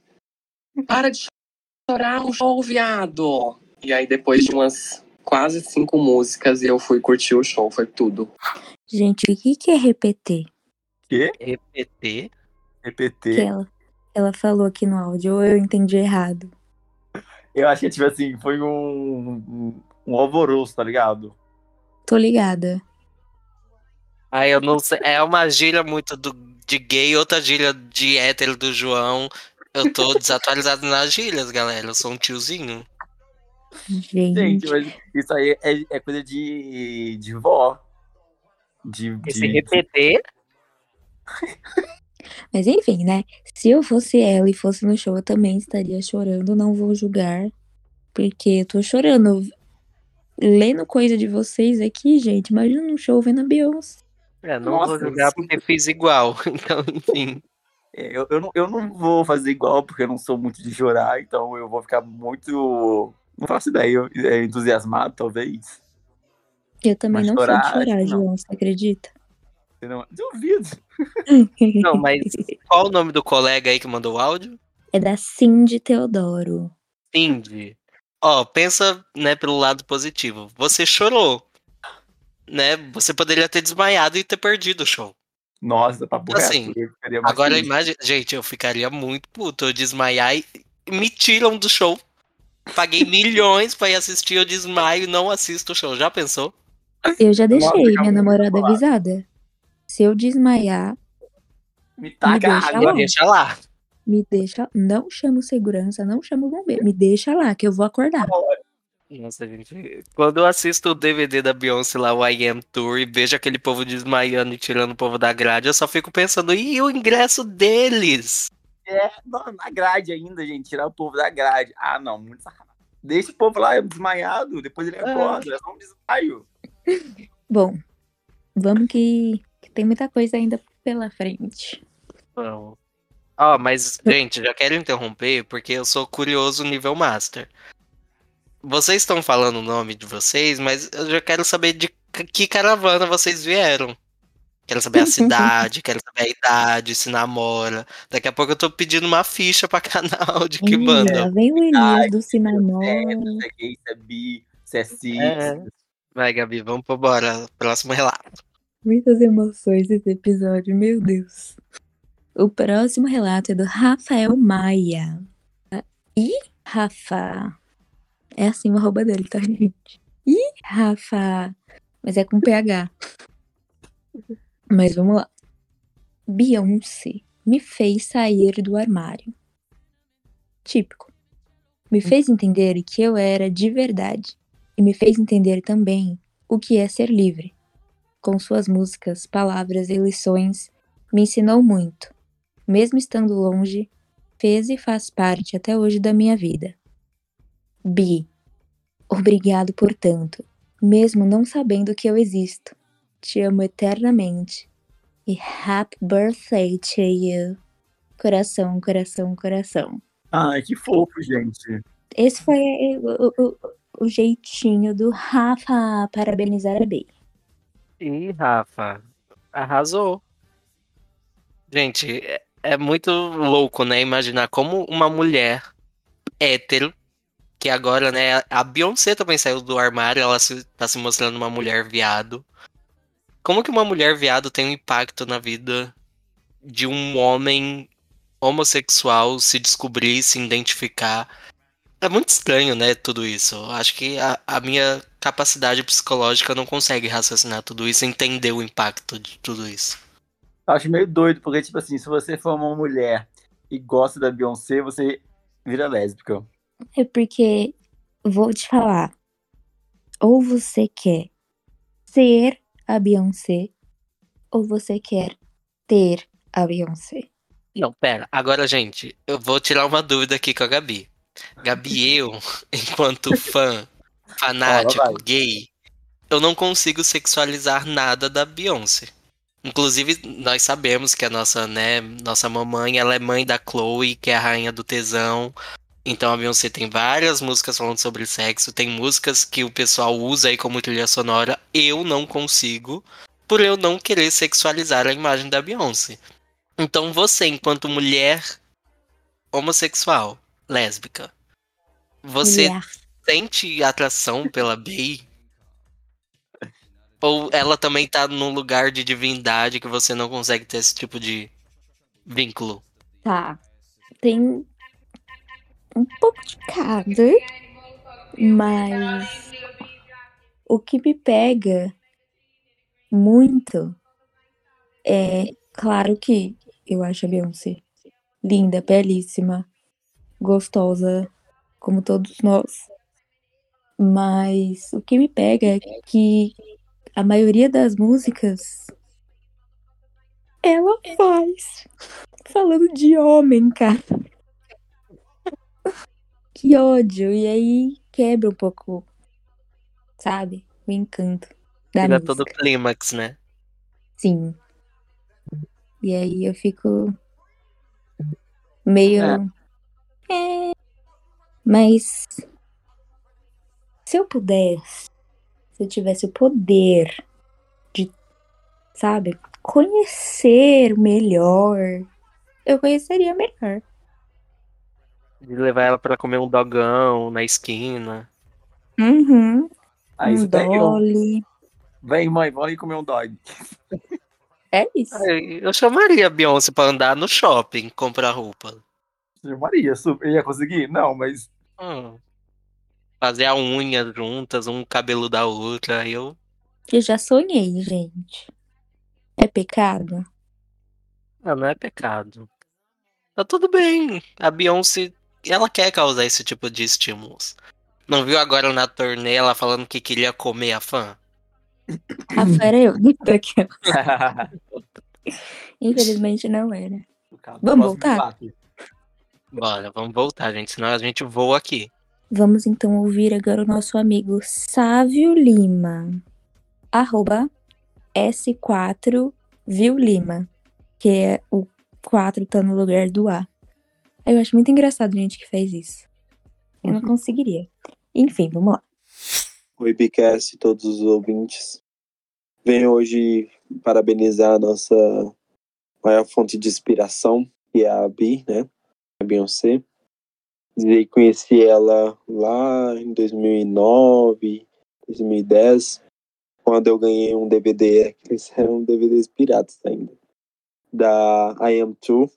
Para de chorar um show, viado! E aí, depois de umas quase cinco músicas, eu fui curtir o show, foi tudo. Gente, o que, que é repetir? Quê? EPT. Que ela, ela falou aqui no áudio, ou eu entendi errado. Eu achei que, tipo assim, foi um, um, alvoroço, tá ligado? Tô ligada. Aí eu não sei. É uma gíria muito do, de gay, outra gíria de hétero do João. Eu tô desatualizado nas gírias, galera. Eu sou um tiozinho. Gente, Gente, mas isso aí é, é coisa de, de vó. De, Esse de, repetir. *laughs* mas enfim, né? Se eu fosse ela e fosse no show, eu também estaria chorando, não vou julgar. Porque eu tô chorando. Lendo coisa de vocês aqui, gente. Imagina num show vendo a Beyoncé. É, não Nossa, vou julgar sim. porque fiz igual. *laughs* Então, enfim. É, eu, eu, não, eu não vou fazer igual porque eu não sou muito de chorar, então eu vou ficar muito. Não faço ideia, eu- é, entusiasmado, talvez. Eu também Mas não chorar, sou de chorar. João, você acredita? Não- Duvido. *laughs* Não, mas qual o nome do colega aí que mandou o áudio? É da Cindy Teodoro. Cindy. Ó, pensa, né, pelo lado positivo. Você chorou. Né? Você poderia ter desmaiado e ter perdido o show. Nossa, papo Assim, reto. eu ficaria mais Agora imagina, gente, eu ficaria muito puto eu desmaiar e me tiram do show. Paguei *laughs* milhões pra ir assistir, eu desmaio e não assisto o show. Já pensou? Eu já deixei Nossa, minha namorada avisada. Se eu desmaiar, Me taca deixa água. lá. Deixa lá. me deixa. Não chamo segurança, não chamo bombeiro. Me deixa lá, que eu vou acordar. Nossa, gente. Quando eu assisto o DVD da Beyoncé lá, o I Am Tour, e vejo aquele povo desmaiando e tirando o povo da grade, eu só fico pensando, e o ingresso deles? É, na grade ainda, gente. Tirar o povo da grade. Ah, não, muito sacanagem. Deixa o povo lá desmaiado, depois ele acorda. É só um desmaio. Bom, vamos que tem muita coisa ainda pela frente. Não. Ó, mas, gente, já quero interromper porque eu sou curioso nível master. Vocês estão falando o nome de vocês, mas eu já quero saber de que caravana vocês vieram. Quero saber a *laughs* cidade, quero saber a idade, se namora. Daqui a pouco eu tô pedindo uma ficha pra *laughs* canal de que banda. vem o Elias do Sinamor. É, se é gay, se é bi, se é cis. É. Vai, Gabi, vamos pro bora. Próximo relato. Muitas emoções esse episódio, meu Deus. O próximo relato é do Rafael Maia. E Rafa. É assim o arroba dele, tá, gente? Ih, Rafa. Mas é com PH. Mas vamos lá. Beyoncé me fez sair do armário. Típico. Me fez entender que eu era de verdade. E me fez entender também o que é ser livre com suas músicas, palavras e lições, me ensinou muito. Mesmo estando longe, fez e faz parte até hoje da minha vida. Bi, obrigado por tanto, mesmo não sabendo que eu existo. Te amo eternamente. E happy birthday to you. Coração, coração, coração. Ai, que fofo, gente. Esse foi o, o- o jeitinho do Rafa parabenizar a Bi. Ih, Rafa, arrasou. Gente, é, é muito louco, né? Imaginar como uma mulher hétero, que agora, né? A Beyoncé também saiu do armário, ela se, tá se mostrando uma mulher viado. Como que uma mulher viado tem um impacto na vida de um homem homossexual se descobrir, se identificar? É muito estranho, né, tudo isso. Eu Acho que a, a minha capacidade psicológica não consegue raciocinar tudo isso, entender o impacto de tudo isso. Eu acho meio doido, porque, tipo assim, se você for uma mulher e gosta da Beyoncé, você vira lésbica. É porque, vou te falar, ou você quer ser a Beyoncé, ou você quer ter a Beyoncé. Não, pera. Agora, gente, eu vou tirar uma dúvida aqui com a Gabi. Gabi, eu, *laughs* enquanto fã, *laughs* fanático, gay, eu não consigo sexualizar nada da Beyoncé. Inclusive, nós sabemos que a nossa, né, nossa mamãe, ela é mãe da Chloe, que é a rainha do tesão. Então a Beyoncé tem várias músicas falando sobre sexo, tem músicas que o pessoal usa aí como trilha sonora. Eu não consigo, por eu não querer sexualizar a imagem da Beyoncé. Então você, enquanto mulher homossexual, lésbica, você Mulher. sente atração pela Bey? Ou ela também tá num lugar de divindade que você não consegue ter esse tipo de vínculo? Tá. Tem um pouco de cada, mas o que me pega muito é, claro que eu acho a Beyoncé linda, belíssima, gostosa, como todos nós. Mas o que me pega é que a maioria das músicas ela faz falando de homem, cara. *laughs* Que ódio. E aí quebra um pouco, sabe? O encanto da Tira todo o clímax, né? Sim. E aí eu fico meio. É. Mas se eu pudesse, se eu tivesse o poder de, sabe, conhecer melhor, eu conheceria melhor. De levar ela pra comer um dogão na esquina. Uhum. Aí um um- dolly. vem mãe, vamos ali comer um dog. É isso. Eu chamaria a Beyoncé pra andar no shopping, comprar roupa. Maria, super, ia conseguir? Não, mas Hum. Fazer a unha juntas, um cabelo da outra. aí Eu. Eu já sonhei, gente. É pecado? Ah, não é pecado. Tá tudo bem. A Beyoncé, ela quer causar esse tipo de estímulos. Não viu agora na turnê ela falando que queria comer a fã? A fã era eu. Daquela. *laughs* Infelizmente não era. Vamos voltar? debate. Bora, vamos voltar, gente. Senão a gente voa aqui. Vamos então ouvir agora o nosso amigo Sávio Lima. Arroba S4 Viu Lima. Que é o 4 tá no lugar do A. Eu acho muito engraçado gente que fez isso. Eu não conseguiria. Enfim, vamos lá. Oi, Bicast, todos os ouvintes. Venho hoje parabenizar a nossa maior fonte de inspiração, que é a Bi, né? Beyoncé. Conheci ela lá em 2009, 2010, quando eu ganhei um DVD, aqueles *laughs* eram DVDs piratas ainda, da I Am Too.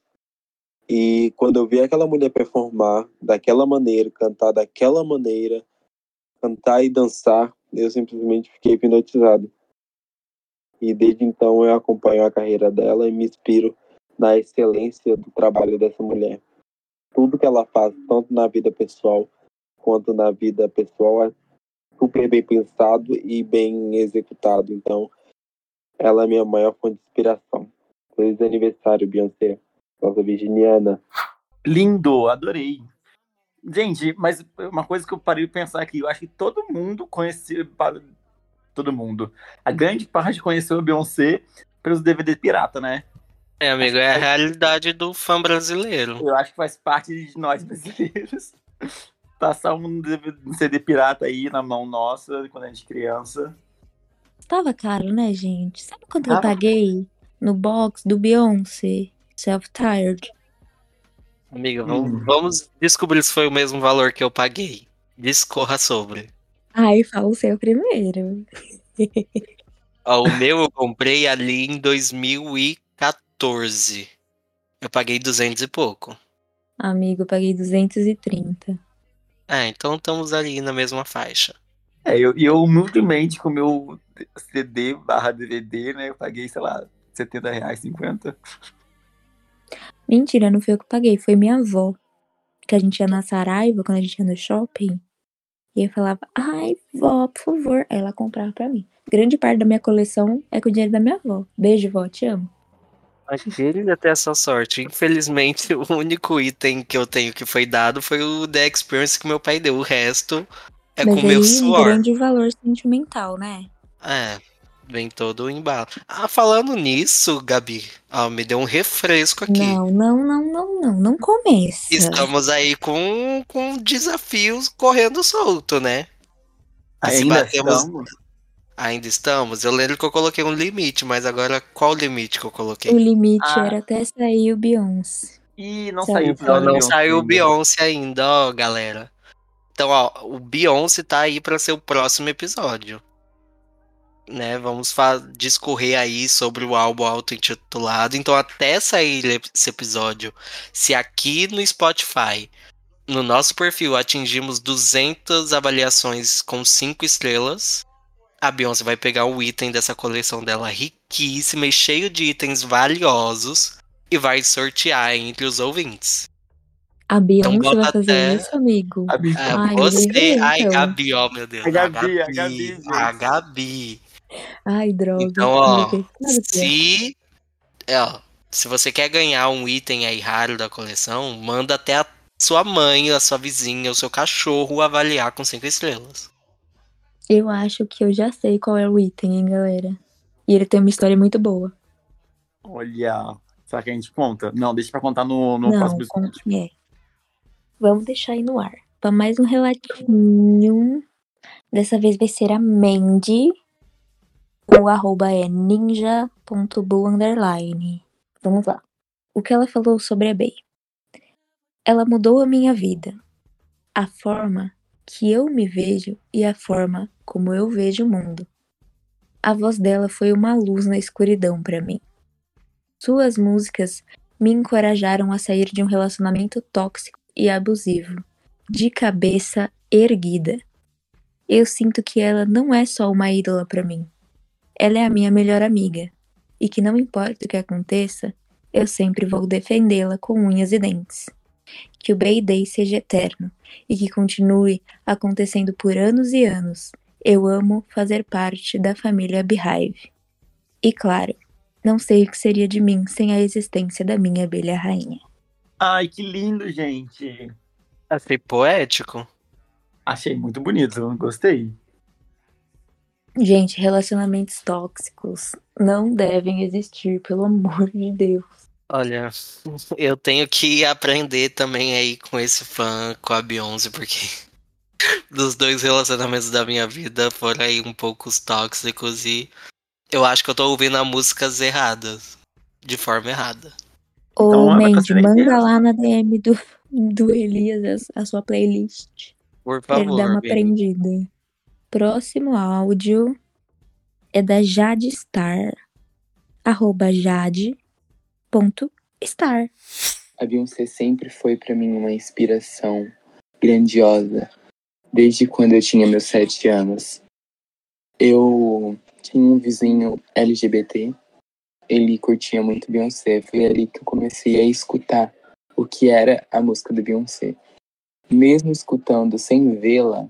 E quando eu vi aquela mulher performar daquela maneira, cantar daquela maneira, cantar e dançar, eu simplesmente fiquei hipnotizado. E desde então eu acompanho a carreira dela e me inspiro na excelência do trabalho dessa mulher. Tudo que ela faz, tanto na vida pessoal quanto na vida pessoal, é super bem pensado e bem executado. Então, ela é minha maior fonte de inspiração. Feliz aniversário, Beyoncé, nossa virginiana. Lindo, adorei. Gente, mas uma coisa que eu parei de pensar aqui, eu acho que todo mundo conheceu. Todo mundo. A grande parte conheceu a Beyoncé pelos DVD pirata, né? É, amigo, é a realidade do fã brasileiro. Eu acho que faz parte de nós brasileiros. *laughs* Passar um um CD pirata aí na mão nossa quando a gente criança. Tava caro, né, gente? Sabe quanto eu Tava. paguei no box do Beyoncé? Self-Tired. Amiga, vamos, Hum. vamos descobrir se foi o mesmo valor que eu paguei. Discorra sobre. Ai, fala o seu primeiro. *laughs* Ó, o meu eu comprei ali em 2014. Eu paguei 200 e pouco. Amigo, eu paguei 230. É, então estamos ali na mesma faixa. É, eu, e eu humildemente com o meu CD barra DVD, né? Eu paguei, sei lá, 70 reais, 50. Mentira, não foi eu que paguei, foi minha avó. Que a gente ia na Saraiva, quando a gente ia no shopping. E eu falava, ai, vó, por favor. Aí ela comprava pra mim. Grande parte da minha coleção é com o dinheiro da minha avó. Beijo, vó, te amo. Aquele até essa sorte. Infelizmente, *laughs* o único item que eu tenho que foi dado foi o The Experience que meu pai deu. O resto é Mas com meu um suor. grande valor sentimental, né? É, vem todo o embalo. Ah, falando nisso, Gabi, ó, me deu um refresco aqui. Não, não, não, não, não. Não começa. Estamos aí com, com desafios correndo solto, né? E se Ainda batemos- estamos. Ainda estamos? Eu lembro que eu coloquei um limite, mas agora qual o limite que eu coloquei? O limite Ah. era até sair o Beyoncé. E não Saiu. saiu o Não, não saiu o. Beyoncé ainda, ó, galera. Então, ó, o Beyoncé tá aí pra ser o próximo episódio. Né, vamos discorrer aí sobre o álbum auto-intitulado. Então, até sair esse episódio, se aqui no Spotify, no nosso perfil, atingimos 200 avaliações com 5 estrelas, a Beyoncé vai pegar um item dessa coleção dela riquíssima e cheio de itens valiosos e vai sortear entre os ouvintes. A Beyoncé Então vai fazer até- isso, amigo? A Bi- É, Ai, você. lembrei, Ai, então. Gabi, ó, meu Deus. A Gabi, a Gabi, gente. A Gabi. Ai, droga. Então, ó, se. É, ó, se você quer ganhar um item aí raro da coleção, manda até a sua mãe, a sua vizinha, o seu cachorro avaliar com cinco estrelas. Eu acho que eu já sei qual é o item, hein, galera. E ele tem uma história muito boa. Olha. Será que a gente conta? Não, deixa pra contar no, no Não, próximo episódio. é. Vamos deixar aí no ar. Pra mais um relatinho. Dessa vez vai ser a Mandy. O arroba é ninja.bu underline. Vamos lá. O que ela falou sobre a Bey? Ela mudou a minha vida. A forma que eu me vejo e a forma como eu vejo o mundo. A voz dela foi uma luz na escuridão para mim. Suas músicas me encorajaram a sair de um relacionamento tóxico e abusivo, de cabeça erguida. Eu sinto que ela não é só uma ídola para mim. Ela é a minha melhor amiga, e que não importa o que aconteça, eu sempre vou defendê-la com unhas e dentes. Que o Bay Day seja eterno e que continue acontecendo por anos e anos. Eu amo fazer parte da família Beehive. E claro, não sei o que seria de mim sem a existência da minha abelha rainha. Ai, que lindo, gente. Achei poético. Achei muito bonito, gostei. Gente, relacionamentos tóxicos não devem existir, pelo amor de Deus. Olha, eu tenho que aprender também aí com esse fã, com a Beyoncé, porque *laughs* dos dois relacionamentos da minha vida foram aí um pouco tóxicos e eu acho que eu tô ouvindo as músicas erradas, de forma errada. Ô, Então, Mandy, manda lá na DM do, do Elias a, a sua playlist. Por Pra ele favor, dar uma Bi. aprendida. Próximo áudio é da Jade Star. Arroba Jade.star. A Beyoncé sempre foi pra mim uma inspiração grandiosa, desde quando eu tinha meus sete anos. Eu tinha um vizinho LGBT, ele curtia muito Beyoncé, foi ali que eu comecei a escutar o que era a música da Beyoncé. Mesmo escutando sem vê-la,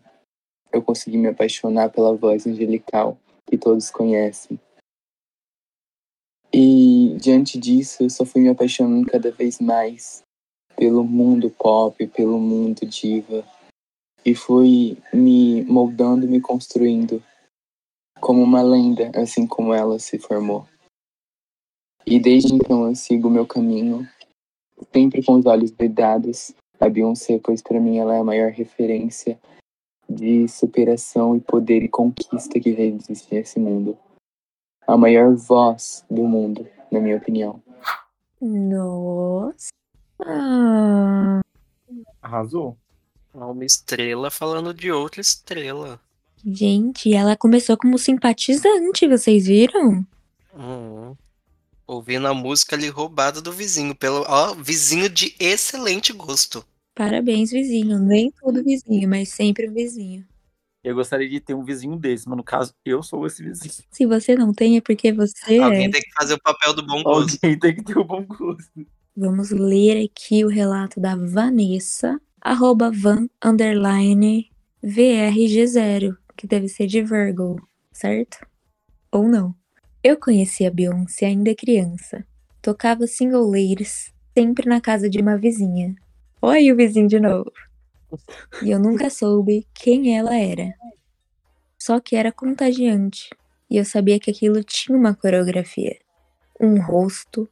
eu consegui me apaixonar pela voz angelical que todos conhecem. E diante disso, eu só fui me apaixonando cada vez mais pelo mundo pop, pelo mundo diva. E fui me moldando, me construindo como uma lenda, assim como ela se formou. E desde então eu sigo o meu caminho, sempre com os olhos vedados. A Beyoncé, pois para mim ela é a maior referência de superação e poder e conquista que existe nesse mundo. A maior voz do mundo, na minha opinião. Nossa. Ah, Arrasou. Uma estrela falando de outra estrela. gente, ela começou como simpatizante, vocês viram? Uhum. Ouvindo a música ali roubada do vizinho, pelo ó, vizinho de excelente gosto. Parabéns, vizinho. Nem todo vizinho, mas sempre um vizinho. Eu gostaria de ter um vizinho desse, mas no caso, eu sou esse vizinho. Se você não tem, é porque você Alguém é. tem que fazer o papel do bom gosto. Alguém tem que ter o bom gosto. Vamos ler aqui o relato da Vanessa, arroba van, underline, VRG0, que deve ser de Virgo, certo? Ou não. Eu conheci a Beyoncé ainda criança. Tocava single ladies, sempre na casa de uma vizinha. Olha aí o vizinho de novo. E eu nunca soube quem ela era. Só que era contagiante. E eu sabia que aquilo tinha uma coreografia, um rosto.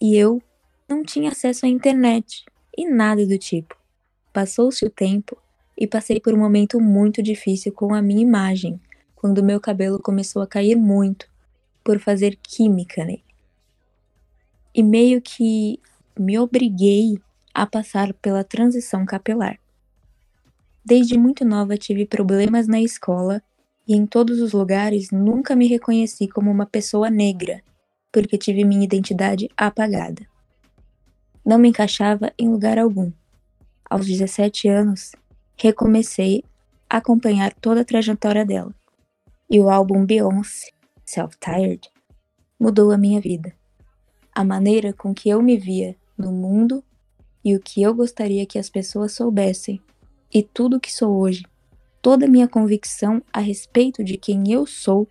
E eu não tinha acesso à internet e nada do tipo. Passou-se o tempo e passei por um momento muito difícil com a minha imagem, quando meu cabelo começou a cair muito por fazer química nele. E meio que me obriguei a passar pela transição capilar. Desde muito nova tive problemas na escola e em todos os lugares nunca me reconheci como uma pessoa negra, porque tive minha identidade apagada. Não me encaixava em lugar algum. Aos 17 anos, recomecei a acompanhar toda a trajetória dela. E o álbum Beyoncé, Self-Tired, mudou a minha vida. A maneira com que eu me via no mundo e o que eu gostaria que as pessoas soubessem, e tudo o que sou hoje, toda a minha convicção a respeito de quem eu sou,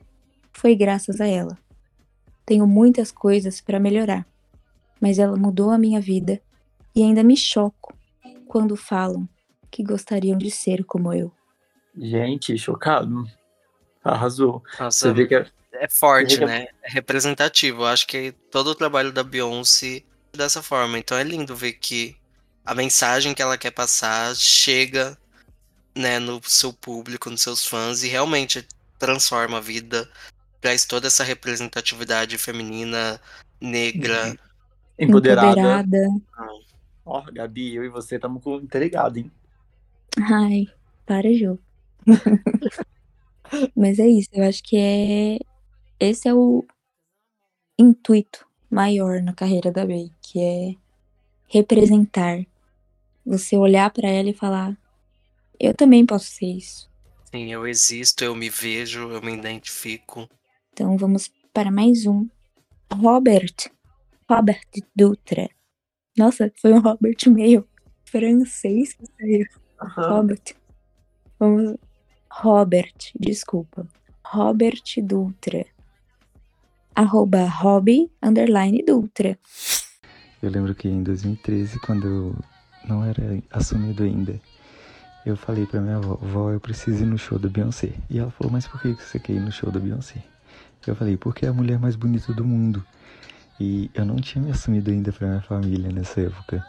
foi graças a ela. Tenho muitas coisas para melhorar, mas ela mudou a minha vida e ainda me choco quando falam que gostariam de ser como eu. Gente, chocado. Arrasou. Nossa, Você vê que é é forte, Você vê que né? É representativo. Eu acho que todo o trabalho da Beyoncé é dessa forma. Então é lindo ver que a mensagem que ela quer passar chega né, no seu público, nos seus fãs e realmente transforma a vida, traz toda essa representatividade feminina, negra. empoderada. Ó, Gabi, eu e você estamos interligados, hein? Ai, para, Ju. *laughs* Mas é isso, eu acho que é. Esse é o intuito maior na carreira da Bey, que é representar. Você olhar pra ela e falar: eu também posso ser isso. Sim, eu existo, eu me vejo, eu me identifico. Então vamos para mais um. Robert. Robert Dutra. Nossa, foi um Robert meio francês que saiu. Robert. Vamos. Robert, desculpa. Robert Dutra. Arroba hobby underline Dutra. Eu lembro que em 2013, quando eu não era assumido ainda, eu falei pra minha avó, vó, eu preciso ir no show da Beyoncé. E ela falou, mas por que você quer ir no show da Beyoncé? Eu falei, porque é a mulher mais bonita do mundo. E eu não tinha me assumido ainda pra minha família nessa época.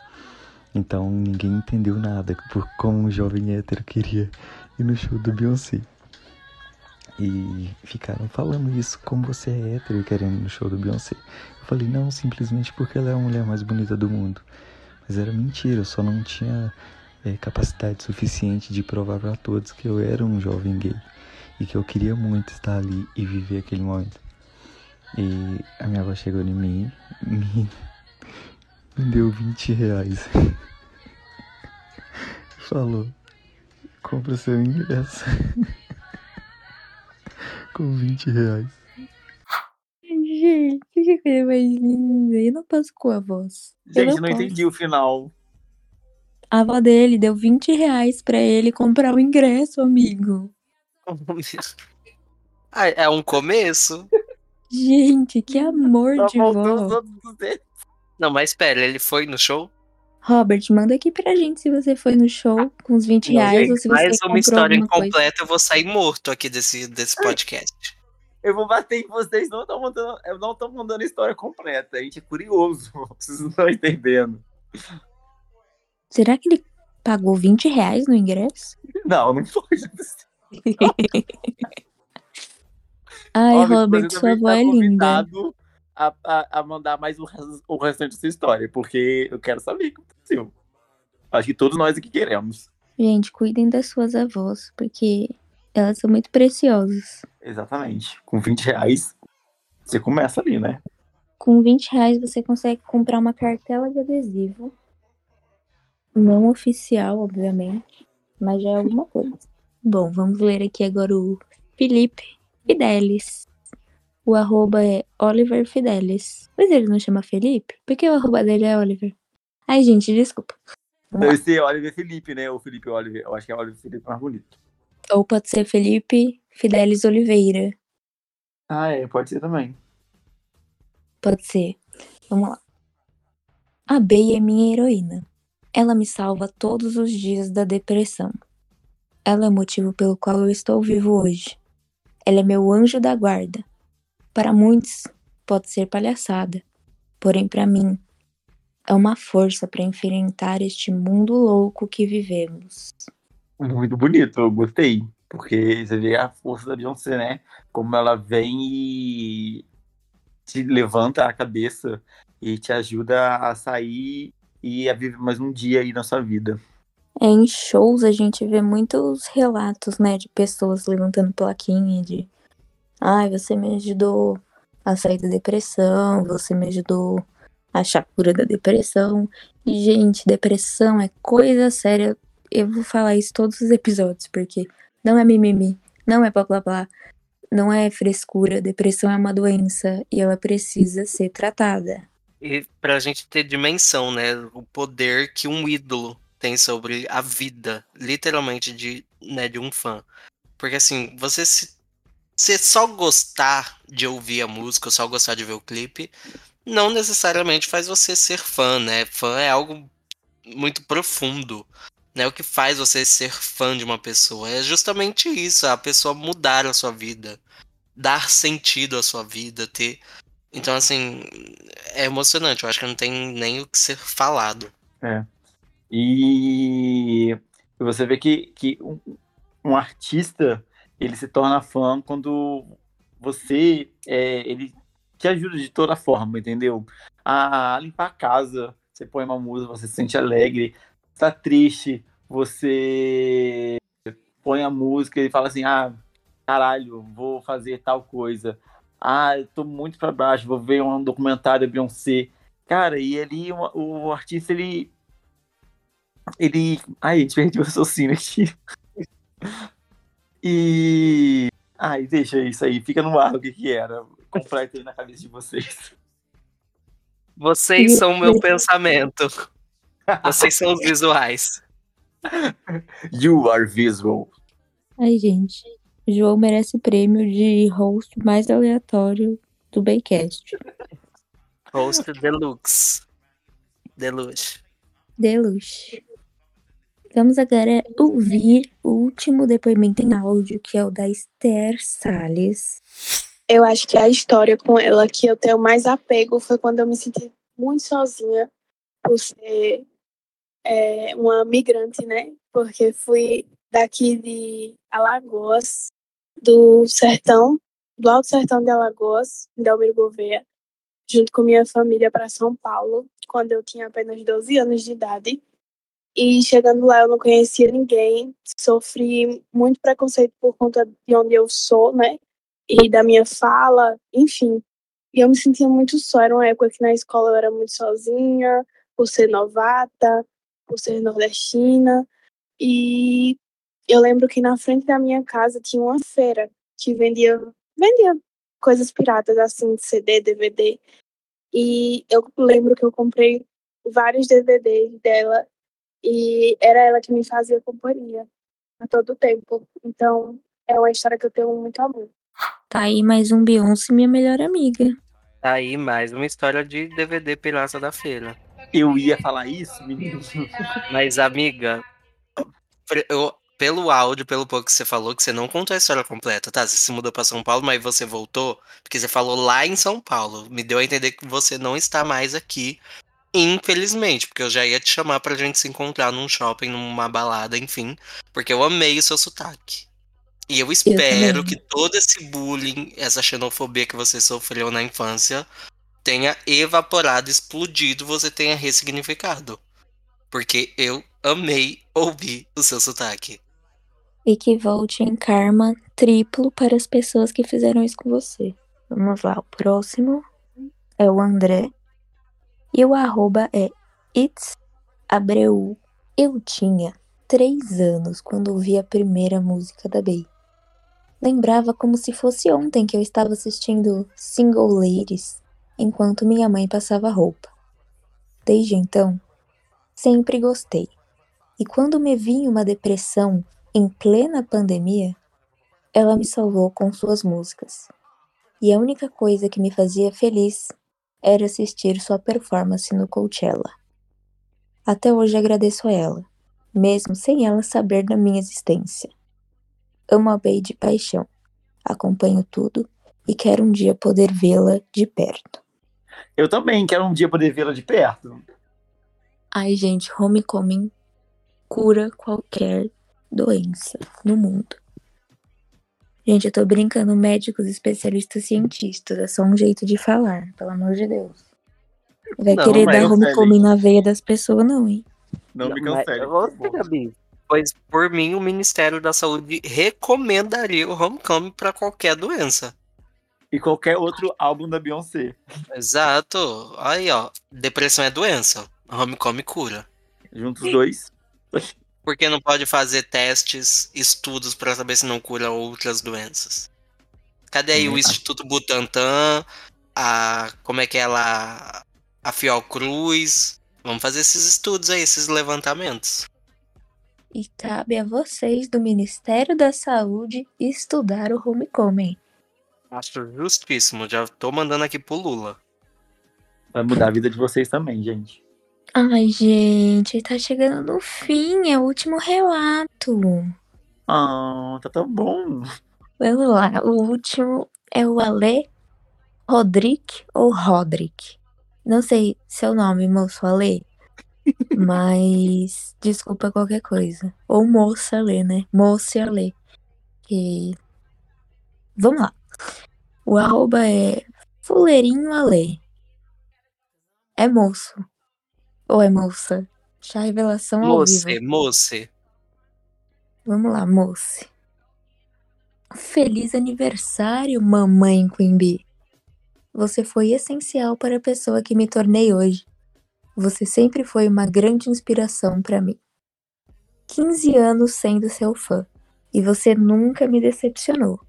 Então ninguém entendeu nada por como um jovem hétero queria ir no show da Beyoncé. E ficaram falando isso, como você é hétero e querendo ir no show da Beyoncé. Eu falei, não, simplesmente porque ela é a mulher mais bonita do mundo. Mas era mentira, eu só não tinha é, capacidade suficiente de provar para todos que eu era um jovem gay. E que eu queria muito estar ali e viver aquele momento. E a minha avó chegou em mim, me, *laughs* me deu 20 reais. *laughs* Falou, compra seu ingresso. *laughs* Com 20 reais. Gente, que coisa mais linda. Eu não posso com a voz. Eu Gente, não posso. entendi o final. A avó dele deu 20 reais pra ele comprar o ingresso, amigo. *laughs* Ah, é um começo. Gente, que amor Só de vó. outros 200. Não, mas espera, ele foi no show? Robert, manda aqui pra gente se você foi no show com os 20 Não, reais gente, ou se você mais comprou uma história incompleta, eu vou sair morto aqui desse, desse podcast. Eu vou bater em vocês, não estão mandando, eu não tô mandando a história completa. A gente é curioso. *laughs* Vocês não estão entendendo. Será que ele pagou 20 reais no ingresso? Não, não foi. *laughs* Ai, Óbvio Robert, sua avó é linda. A, a, a mandar mais o, o restante dessa história, porque eu quero saber o que aconteceu. Acho que todos nós aqui queremos. Gente, cuidem das suas avós, porque elas são muito preciosas. Exatamente. Com 20 reais, você começa ali, né? Com 20 reais você consegue comprar uma cartela de adesivo, Não oficial, obviamente, mas já é alguma coisa. Bom, vamos ler aqui agora o Felipe Fidelis. O arroba é Oliver Fidelis. Mas ele não chama Felipe? Por que o arroba dele é Oliver? Ai, gente, desculpa. Deve ser Oliver Felipe, né? Ou Felipe Oliver. Eu acho que é Oliver Felipe mais bonito. Ou pode ser Felipe Fidelis Oliveira. Ah, é, pode ser também. Pode ser. Vamos lá. A Bey é minha heroína. Ela me salva todos os dias da depressão. Ela é o motivo pelo qual eu estou vivo hoje. Ela é meu anjo da guarda. Para muitos, pode ser palhaçada. Porém, para mim, é uma força para enfrentar este mundo louco que vivemos. Muito bonito, eu gostei. Porque você vê a força da Beyoncé, né? Como ela vem e te levanta a cabeça e te ajuda a sair e a viver mais um dia aí na sua vida. É, em shows a gente vê muitos relatos, né, de pessoas levantando plaquinha de ai, você me ajudou a sair da depressão, você me ajudou a achar cura da depressão. E, gente, depressão é coisa séria. Eu vou falar isso todos os episódios, porque não é mimimi, não é blá blá blá, não é frescura. Depressão é uma doença e ela precisa ser tratada. E pra gente ter dimensão, né? O poder que um ídolo tem sobre a vida, literalmente, de, né, de um fã. Porque assim, você se. Você só gostar de ouvir a música, só gostar de ver o clipe, não necessariamente faz você ser fã, né? Fã é algo muito profundo. Né? O que faz você ser fã de uma pessoa é justamente isso, a pessoa mudar a sua vida, dar sentido à sua vida, ter. Então, assim, é emocionante. Eu acho que não tem nem o que ser falado. É. E você vê que, que um, um artista ele se torna fã quando você é, ele te ajuda de toda forma, entendeu? A limpar a casa, você põe uma música, você se sente alegre, tá triste, você põe a música e fala assim, ah, caralho, vou fazer tal coisa. Ah, eu tô muito pra baixo, vou ver um documentário da Beyoncé. Cara, e ali o, o artista, ele ele. Ai, perdi o raciocínio aqui. E. Ai, deixa isso aí, fica no ar o que que era. Completa aí na cabeça de vocês. Vocês são meu pensamento. Vocês são os visuais. You are visual. Ai, gente. O João merece o prêmio de host mais aleatório do Baycast. Host Deluxe. Deluxe. Deluxe. Vamos agora ouvir o último depoimento em áudio, que é o da Esther Salles. Eu acho que a história com ela que eu tenho mais apego foi quando eu me senti muito sozinha por ser é, uma migrante, né? Porque fui daqui de Alagoas, do sertão, do Alto Sertão de Alagoas, de Almir Gouveia, junto com minha família para São Paulo, quando eu tinha apenas 12 anos de idade. E chegando lá eu não conhecia ninguém, sofri muito preconceito por conta de onde eu sou, né? E da minha fala, enfim. E eu me sentia muito só. Era uma época que na escola eu era muito sozinha, por ser novata, por ser nordestina. E eu lembro que na frente da minha casa tinha uma feira que vendia, vendia coisas piratas, assim, CD, DVD. E eu lembro que eu comprei vários DVDs dela e era ela que me fazia companhia a todo tempo. Então, é uma história que eu tenho muito amor. Tá aí mais um Beyoncé, minha melhor amiga. Tá aí mais uma história de DVD pirata da feira. Eu ia falar isso, menino. *laughs* Mas, amiga, eu, pelo áudio, pelo pouco que você falou, que você não contou a história completa, tá? Você se mudou pra São Paulo, mas você voltou, porque você falou lá em São Paulo. Me deu a entender que você não está mais aqui. Infelizmente, porque eu já ia te chamar pra gente se encontrar num shopping, numa balada, enfim. Porque eu amei o seu sotaque. E eu espero também. que todo esse bullying, essa xenofobia que você sofreu na infância, tenha evaporado, explodido, você tenha ressignificado. Porque eu amei ouvir o seu sotaque. E que volte em karma triplo para as pessoas que fizeram isso com você. Vamos lá, o próximo é o André. E o arroba é It's Abreu. Eu tinha três anos quando ouvi a primeira música da Bey. Lembrava como se fosse ontem que eu estava assistindo Single Ladies enquanto minha mãe passava roupa. Desde então, sempre gostei. E quando me vi em uma depressão em plena pandemia, ela me salvou com suas músicas. E a única coisa que me fazia feliz era assistir sua performance no Coachella. Até hoje agradeço a ela, mesmo sem ela saber da minha existência. Amo a Bey de paixão, acompanho tudo e quero um dia poder vê-la de perto. Eu também quero um dia poder vê-la de perto. Ai, gente, Homecoming cura qualquer doença no mundo. Gente, eu tô brincando, médicos, especialistas, cientistas. É só um jeito de falar, pelo amor de Deus. Vai Não, querer dar homecoming na veia das pessoas, não, hein? Não, me mas- cancele. Você. Gabi, Pois por mim, o Ministério da Saúde recomendaria o Homecoming para qualquer doença. E qualquer outro álbum da Beyoncé. Exato. Aí, ó. Depressão é doença. Homecoming cura. Juntos os dois. *laughs* Porque não pode fazer testes, estudos para saber se não cura outras doenças. Cadê aí o Verdade. Instituto Butantan? A. Como é que é lá? A Fiocruz? Vamos fazer esses estudos aí, esses levantamentos. E cabe a vocês do Ministério da Saúde estudar o homecoming. Acho justíssimo. Já tô mandando aqui pro Lula. Vai mudar a vida de vocês também, gente. Ai, gente, tá chegando no fim, é o último relato. Ah, tá tão bom. Vamos lá, o último é o Ale Rodrick ou Rodrick. Não sei seu nome, moço Ale, *laughs* mas desculpa qualquer coisa. Ou moça Ale, né? Moça Ale. Que... Vamos lá. O arroba é Fuleirinho Ale. É moço. Ou é moça? Já revelação ao vivo. Moce, moce. Vamos lá, moça. Feliz aniversário, mamãe Quimby. Você foi essencial para a pessoa que me tornei hoje. Você sempre foi uma grande inspiração para mim. 15 anos sendo seu fã e você nunca me decepcionou.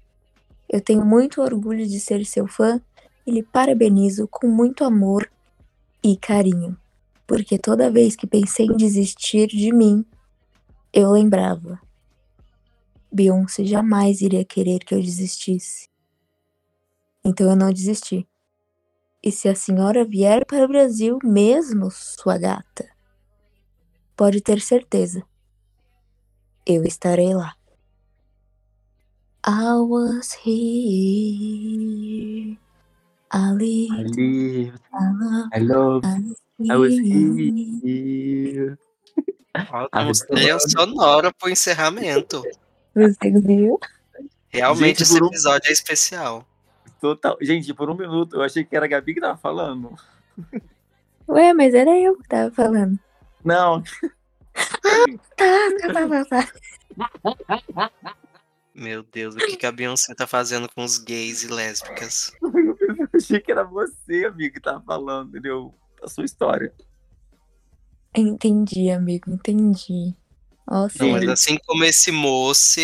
Eu tenho muito orgulho de ser seu fã e lhe parabenizo com muito amor e carinho, porque toda vez que pensei em desistir de mim, eu lembrava. Beyoncé jamais iria querer que eu desistisse. Então eu não desisti. E se a senhora vier para o Brasil mesmo, sua gata, pode ter certeza. Eu estarei lá. I was here. I lived, Ali, I loved, I love, I I was here. Ah, trilha sonora pro encerramento. Você viu? Realmente Gente, esse por um- episódio é especial. Total. Gente, por um minuto eu achei que era a Gabi que tava falando. Ué, mas era eu que tava falando. Não, *laughs* Tá, tá, tá, tá, tá. *laughs* Meu Deus, o que, que a Beyoncé tá fazendo com os gays e lésbicas? *laughs* eu achei que era você, amigo, que tava falando, entendeu? A sua história. Entendi, amigo, entendi. Nossa, Não, mas Sim. assim como esse moço,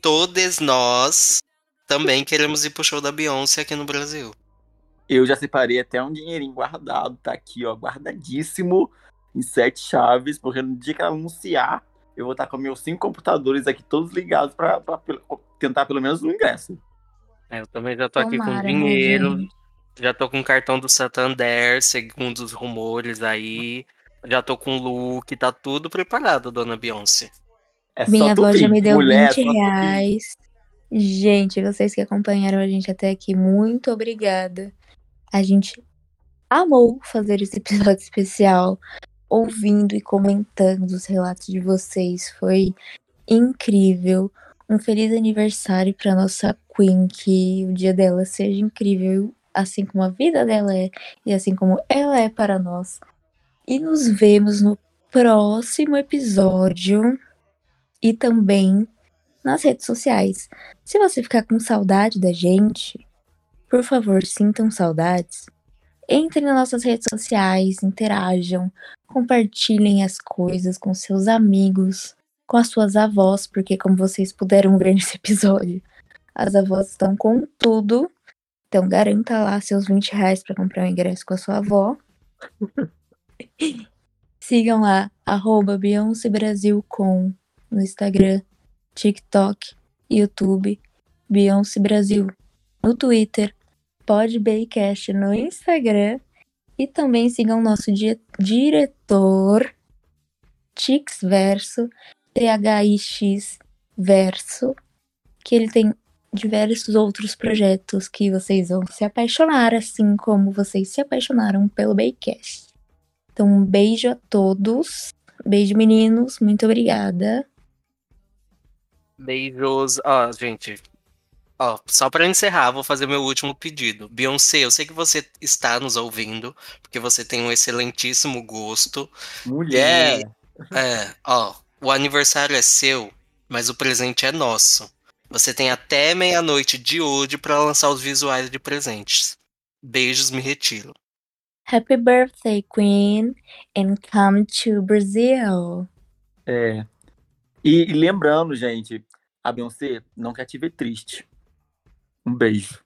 todos nós também queremos ir pro show da Beyoncé aqui no Brasil. Eu já separei até um dinheirinho guardado, tá aqui, ó, guardadíssimo em sete chaves, porque no dia que ela anunciar, eu vou estar com meus cinco computadores aqui todos ligados pel- tentar pelo menos um ingresso. É, Eu também já tô aqui com Tomara, né, dinheiro, gente? já tô com o cartão do Santander, segundo os rumores aí. Já tô com o look, tá tudo preparado, dona Beyoncé. É Minha vir, me deu mulher, 20 só tu vir. reais. Gente, vocês que acompanharam a gente até aqui, muito obrigada. A gente amou fazer esse episódio *laughs* especial, ouvindo e comentando os relatos de vocês. Foi incrível. Um feliz aniversário para nossa Queen, que o dia dela seja incrível, assim como a vida dela é e assim como ela é para nós. E nos vemos no próximo episódio e também nas redes sociais. Se você ficar com saudade da gente, por favor, sintam saudades. Entrem nas nossas redes sociais, interajam, compartilhem as coisas com seus amigos, com as suas avós, porque como vocês puderam ver nesse episódio, as avós estão com tudo. Então garanta lá seus 20 reais para comprar o ingresso com a sua avó. *laughs* Sigam lá, arroba Beyoncé Brasil com no Instagram, TikTok, YouTube, Beyoncé Brasil no Twitter, Podbaycast no Instagram e também sigam nosso di diretor Tix Verso, THIX Verso, que ele tem diversos outros projetos que vocês vão se apaixonar, assim como vocês se apaixonaram pelo Baycast. Então, um beijo a todos. Beijo, meninos. Muito obrigada. Beijos. Ó, gente. Ó, só para encerrar, vou fazer meu último pedido. Beyoncé, eu sei que você está nos ouvindo, porque você tem um excelentíssimo gosto. Mulher! E, é, ó, o aniversário é seu, mas o presente é nosso. Você tem até meia-noite de hoje para lançar os visuais de presentes. Beijos, me retiro. Happy birthday, Queen, and come to Brazil. É. E, e lembrando, gente, a Beyoncé não quer te ver triste. Um beijo.